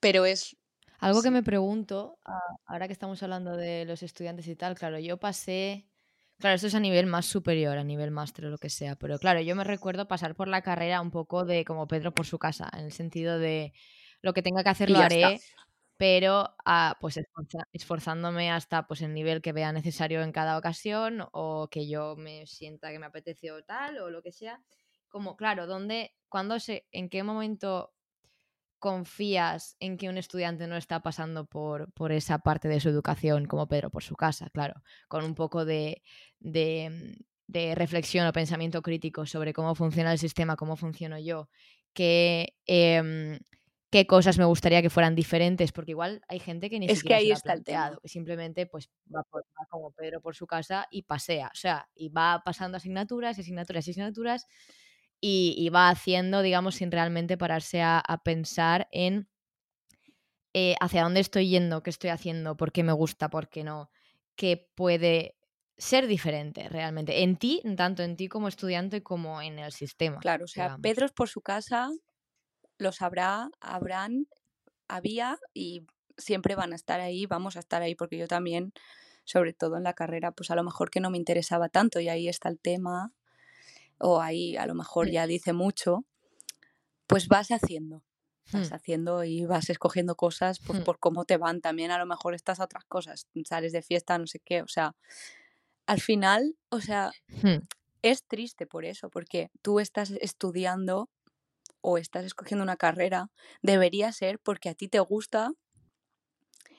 Pero es... Algo que me pregunto, ahora que estamos hablando de los estudiantes y tal, claro, yo pasé Claro, esto es a nivel más superior, a nivel máster o lo que sea. Pero claro, yo me recuerdo pasar por la carrera un poco de como Pedro por su casa, en el sentido de lo que tenga que hacer lo haré, pero ah, pues esforzándome hasta pues el nivel que vea necesario en cada ocasión o que yo me sienta que me apeteció tal o lo que sea. Como, claro, ¿dónde, cuándo se, en qué momento confías en que un estudiante no está pasando por, por, esa parte de su educación como Pedro por su casa, claro, con un poco de, de, reflexión o pensamiento crítico sobre cómo funciona el sistema, cómo funciono yo, qué, em, qué cosas me gustaría que fueran diferentes, porque igual hay gente que ni es siquiera que ahí está planteado, simplemente pues va, como Pedro por su casa y pasea, o sea, y va pasando asignaturas, asignaturas y asignaturas y, va haciendo, digamos, sin realmente pararse a, pensar en eh, hacia dónde estoy yendo, qué estoy haciendo, por qué me gusta, por qué no, qué puede ser diferente realmente en ti, tanto en ti como estudiante como en el sistema. Claro, o sea, Pedro es por su casa los habrá, habrán, había y siempre van a estar ahí, vamos a estar ahí porque yo también, sobre todo en la carrera, pues a lo mejor que no me interesaba tanto y ahí está el tema o ahí a lo mejor ya dice mucho, pues vas haciendo, vas hmm. haciendo y vas escogiendo cosas pues, hmm. por cómo te van. También a lo mejor estas otras cosas, sales de fiesta, no sé qué, o sea, al final, o sea, es triste por eso, porque tú estás estudiando o estás escogiendo una carrera, debería ser porque a ti te gusta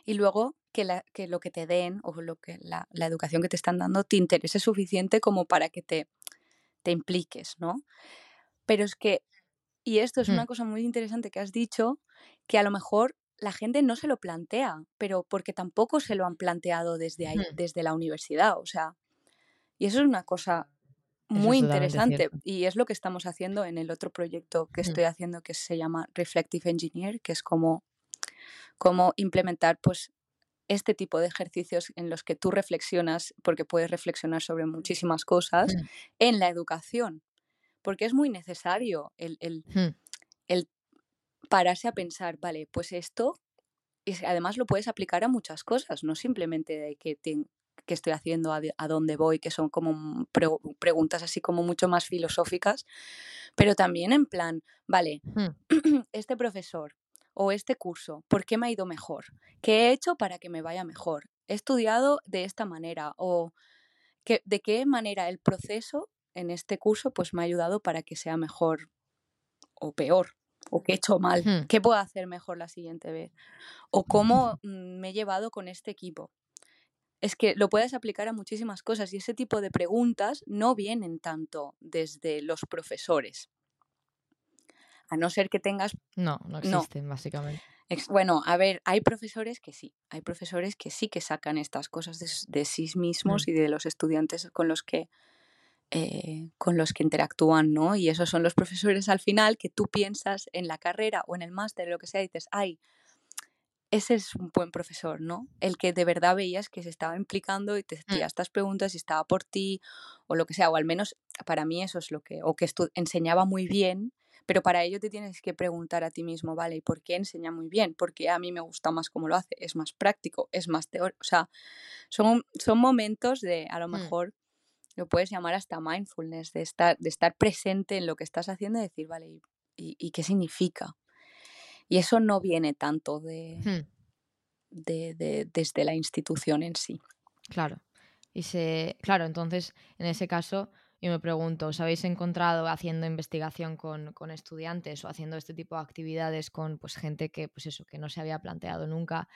y luego que, la, que lo que te den o lo que la, la, educación que te están dando te interese suficiente como para que te te impliques, ¿no? Pero es que, y esto es una cosa muy interesante que has dicho, que a lo mejor la gente no se lo plantea, pero porque tampoco se lo han planteado desde ahí, desde la universidad, o sea, y eso es una cosa muy interesante y es lo que estamos haciendo en el otro proyecto que estoy haciendo que se llama Reflective Engineer, que es como, como implementar pues este tipo de ejercicios en los que tú reflexionas, porque puedes reflexionar sobre muchísimas cosas, mm. en la educación. Porque es muy necesario el, mm. el, pararse a pensar, vale, pues esto, y además lo puedes aplicar a muchas cosas, no simplemente de que, que estoy haciendo, a, dónde voy, que son como preguntas así como mucho más filosóficas, pero también en plan, vale, mm. este profesor o este curso, ¿por qué me ha ido mejor? ¿Qué he hecho para que me vaya mejor? He estudiado de esta manera o de qué manera el proceso en este curso pues me ha ayudado para que sea mejor o peor o qué he hecho mal, qué puedo hacer mejor la siguiente vez o cómo mm, me he llevado con este equipo. Es que lo puedes aplicar a muchísimas cosas y ese tipo de preguntas no vienen tanto desde los profesores. A no ser que tengas... No, no existen, básicamente. Bueno, a ver, hay profesores que sí, hay profesores que sí que sacan estas cosas de, sí mismos mm. y de los estudiantes con los que eh, con los que interactúan, ¿no? Y esos son los profesores al final que tú piensas en la carrera o en el máster, lo que sea, y dices, ay, ese es un buen profesor, ¿no? El que de verdad veías que se estaba implicando y te hacía mm. estas preguntas y estaba por ti o lo que sea, o al menos para mí eso es lo que, o que enseñaba muy bien pero para ello te tienes que preguntar a ti mismo, ¿vale? ¿Y por qué enseña muy bien? Porque a mí me gusta más cómo lo hace, es más práctico, es más teórico. O sea, son, son momentos de, a lo mm. mejor, lo puedes llamar hasta mindfulness, de estar, de estar presente en lo que estás haciendo y decir, vale, ¿y, qué significa? Y eso no viene tanto de, hmm. de, de, desde la institución en sí. Claro. Y se, claro, entonces, en ese caso, y me pregunto, ¿os habéis encontrado haciendo investigación con, estudiantes o haciendo este tipo de actividades con pues, gente que, pues eso, que no se había planteado nunca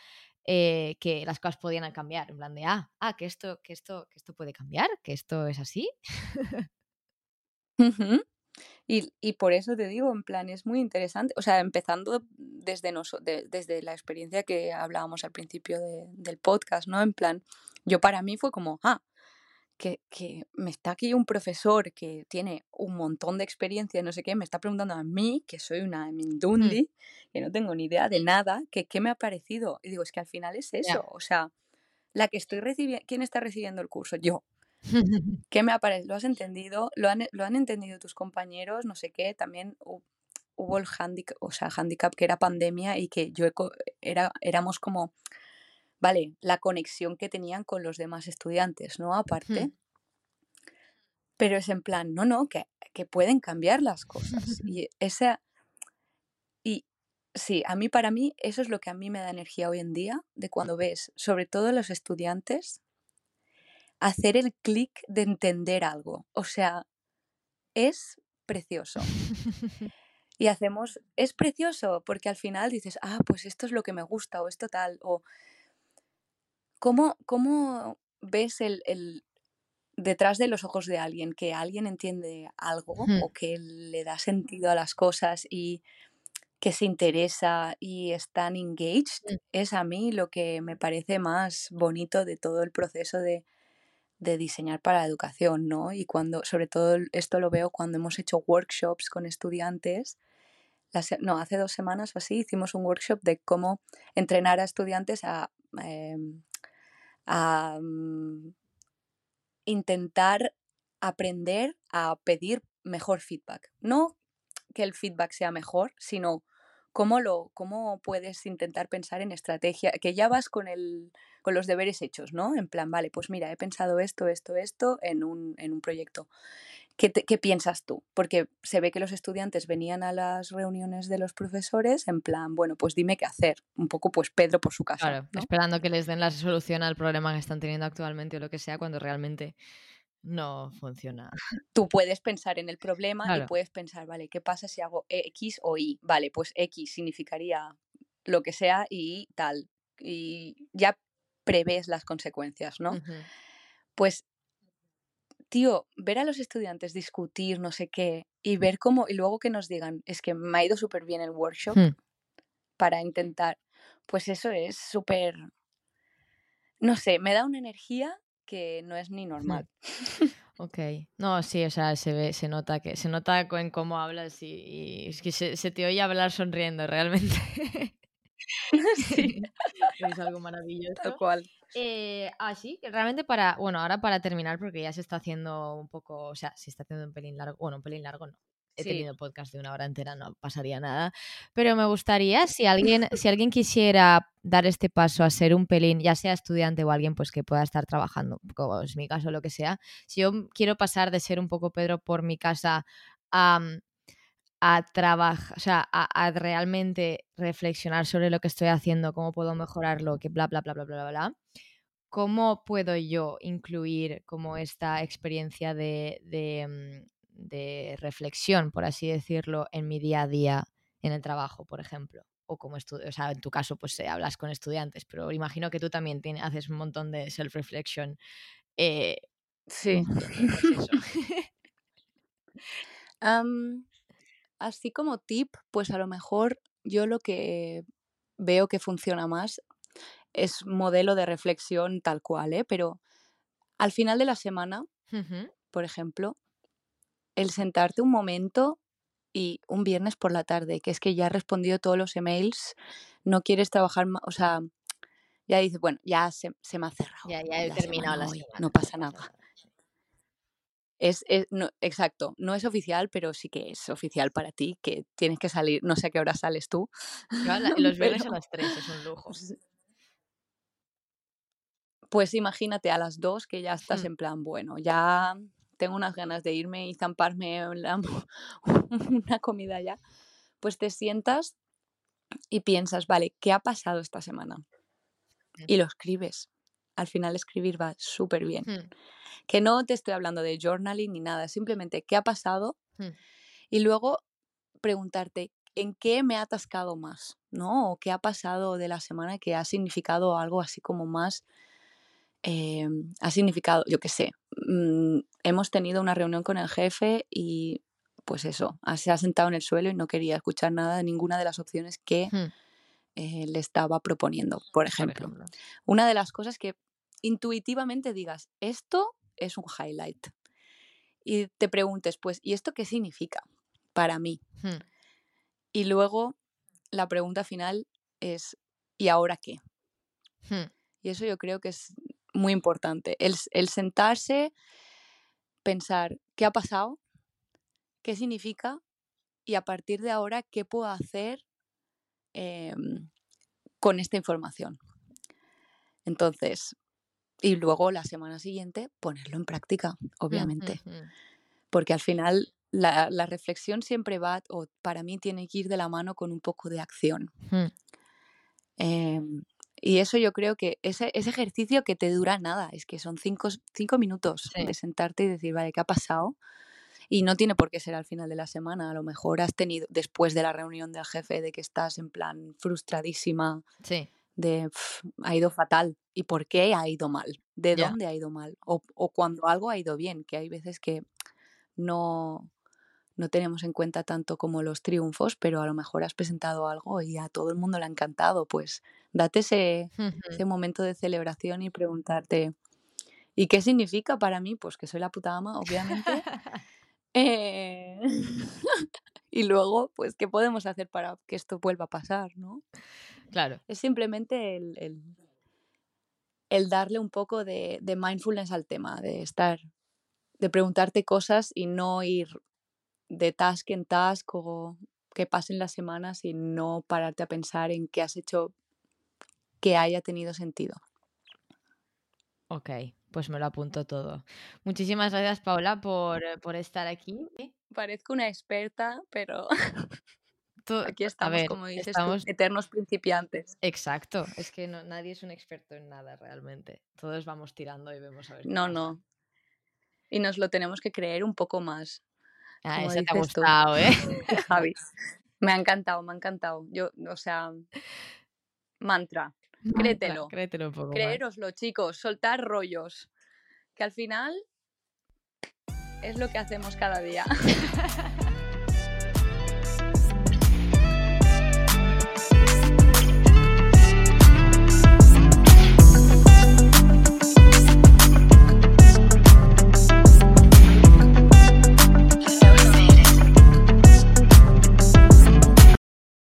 eh, que las cosas podían cambiar? En plan de, ah, ah que, esto, que, esto, que esto puede cambiar, que esto es así. Y, y, por eso te digo, en plan, es muy interesante. O sea, empezando desde, nos, de, desde la experiencia que hablábamos al principio de, del podcast, ¿no? En plan, yo para mí fue como, ah, que, que, me está aquí un profesor que tiene un montón de experiencia, no sé qué, me está preguntando a mí, que soy una Hmm. mindundi, que no tengo ni idea de nada, que qué me ha parecido. Y digo, es que al final es eso. O sea, la que estoy recibiendo, ¿quién está recibiendo el curso? Yo. ¿Qué me ha parecido? ¿Lo has entendido? ¿Lo han, ¿Lo han entendido tus compañeros? No sé qué. También hu- hubo el handicap, o sea, handicap que era pandemia y que yo era, éramos como, vale, la conexión que tenían con los demás estudiantes, ¿no? Aparte. Pero es en plan, no, no, que, que pueden cambiar las cosas. Y esa. Y sí, a mí, para mí, eso es lo que a mí me da energía hoy en día, de cuando ves, sobre todo los estudiantes, hacer el clic de entender algo. O sea, es precioso. Y hacemos, es precioso, porque al final dices, ah, pues esto es lo que me gusta, o esto tal, o cómo, cómo ves el, el detrás de los ojos de alguien, que alguien entiende algo o que le da sentido a las cosas y que se interesa y están engaged, Hmm. es a mí lo que me parece más bonito de todo el proceso de, de diseñar para la educación, ¿no? Y cuando, sobre todo esto lo veo cuando hemos hecho workshops con estudiantes. La se- no, hace dos semanas o así hicimos un workshop de cómo entrenar a estudiantes a, em, a mm, intentar aprender a pedir mejor feedback. No que el feedback sea mejor, sino cómo, lo, cómo puedes intentar pensar en estrategia, que ya vas con, el, con los deberes hechos, ¿no? En plan, vale, pues mira, he pensado esto, esto, esto en un, en un proyecto. ¿Qué, te- qué piensas tú? Porque se ve que los estudiantes venían a las reuniones de los profesores en plan, bueno, pues dime qué hacer. Un poco pues Pedro por su casa, Claro, ¿no? esperando que les den la solución al problema que están teniendo actualmente o lo que sea, cuando realmente no funciona. tú puedes pensar en el problema y puedes pensar, vale, ¿qué pasa si hago X o Y? Vale, pues X significaría lo que sea y tal. Y ya prevés las consecuencias, ¿no? Pues, tío, ver a los estudiantes discutir, no sé qué, y ver cómo, y luego que nos digan, es que me ha ido súper bien el workshop Hmm. para intentar, pues eso es súper, no sé, me da una energía que no es ni normal. Ok. No, sí, o sea, se ve, se nota que, se nota en cómo hablas y, y es que se, se te oye hablar sonriendo realmente. sí, es algo maravilloso. tal cual. Eh, así que realmente para, bueno, ahora para terminar, porque ya se está haciendo un poco, o sea, se está haciendo un pelín largo, bueno, un pelín largo no. He Sí. tenido podcast de una hora entera, no pasaría nada. Pero me gustaría, si alguien, si alguien quisiera dar este paso a ser un pelín, ya sea estudiante o alguien pues que pueda estar trabajando, como es mi caso, lo que sea, si yo quiero pasar de ser un poco Pedro por mi casa a, a trabajar, o sea, a, a realmente reflexionar sobre lo que estoy haciendo, cómo puedo mejorarlo, que bla, bla, bla, bla, bla, bla. ¿Cómo puedo yo incluir como esta experiencia de, de, mm, de reflexión, por así decirlo, en mi día a día en el trabajo, por ejemplo? O como o sea, en tu caso, pues eh, hablas con estudiantes, pero imagino que tú también tienes, haces un montón de self-reflection. eh, Sí. pues eso. Así como tip, pues a lo mejor yo lo que veo que funciona más es modelo de reflexión tal cual, ¿eh? Pero al final de la semana, por ejemplo, el sentarte un momento y un viernes por la tarde, que es que ya has respondido todos los emails, no quieres trabajar más, o sea, ya dices, bueno, ya se, se me ha cerrado. Ya, ya he la terminado semana la semana. no pasa nada. Es, es- no, exacto, no es oficial, pero sí que es oficial para ti, que tienes que salir, no sé a qué hora sales tú. Yo a la- los viernes a las 3 es un lujo. Pues, imagínate a las dos que ya estás Hmm. en plan, bueno, ya tengo unas ganas de irme y zamparme una comida ya. Pues te sientas y piensas, vale, ¿qué ha pasado esta semana? Y lo escribes. Al final escribir va súper bien. Hmm. Que no te estoy hablando de journaling ni nada, simplemente qué ha pasado Hmm. y luego preguntarte en qué me ha atascado más, ¿no? O qué ha pasado de la semana que ha significado algo así como más, eh, ha significado, yo qué sé, mm, hemos tenido una reunión con el jefe y pues eso, se ha sentado en el suelo y no quería escuchar nada de ninguna de las opciones que Hmm, eh, le estaba proponiendo, por por ejemplo. Una de las cosas que intuitivamente digas, esto es un highlight. Y te preguntes, pues, ¿y esto qué significa para mí? Hmm, Y luego la pregunta final es, ¿y ahora qué? hmm, Y eso yo creo que es muy importante. El, el sentarse, pensar, ¿qué ha pasado? ¿Qué significa? Y a partir de ahora, ¿qué puedo hacer em, con esta información? Entonces, y luego la semana siguiente ponerlo en práctica, obviamente. Porque al final la, la reflexión siempre va, o para mí tiene que ir de la mano con un poco de acción. Em, y eso yo creo que ese, ese ejercicio que te dura nada, es que son cinco, cinco minutos Sí. de sentarte y decir, vale, ¿qué ha pasado? Y no tiene por qué ser al final de la semana, a lo mejor has tenido después de la reunión del jefe de que estás en plan frustradísima, Sí, de "Pf, ha ido fatal. ¿Y por qué ha ido mal? ¿De dónde ha ido mal? O, o cuando algo ha ido bien, que hay veces que no, no tenemos en cuenta tanto como los triunfos, pero a lo mejor has presentado algo y a todo el mundo le ha encantado. Pues date ese, ese momento de celebración y preguntarte, ¿y qué significa para mí? Pues que soy la puta ama, obviamente. Eh, y luego, pues, ¿qué podemos hacer para que esto vuelva a pasar, no? Claro. Es simplemente el, el- el darle un poco de, de mindfulness al tema, de estar, de preguntarte cosas y no ir de task en task o que pasen las semanas y no pararte a pensar en qué has hecho que haya tenido sentido. Ok, pues me lo apunto todo. Muchísimas gracias, Paula, por, eh, por estar aquí. Parezco una experta, pero Tú- aquí estamos, ver, como dices estamos tú, eternos principiantes. exacto. Es que no, nadie es un experto en nada realmente. Todos vamos tirando y vemos a ver. qué No, pasa. no. Y nos lo tenemos que creer un poco más. Ah, esa te ha tú. gustado, ¿eh? Javi. Me ha encantado, me ha encantado. Yo, o sea, mantra. Créetelo. Créetelo un poco más. Creéroslo, chicos, soltar rollos. Que al final es lo que hacemos cada día.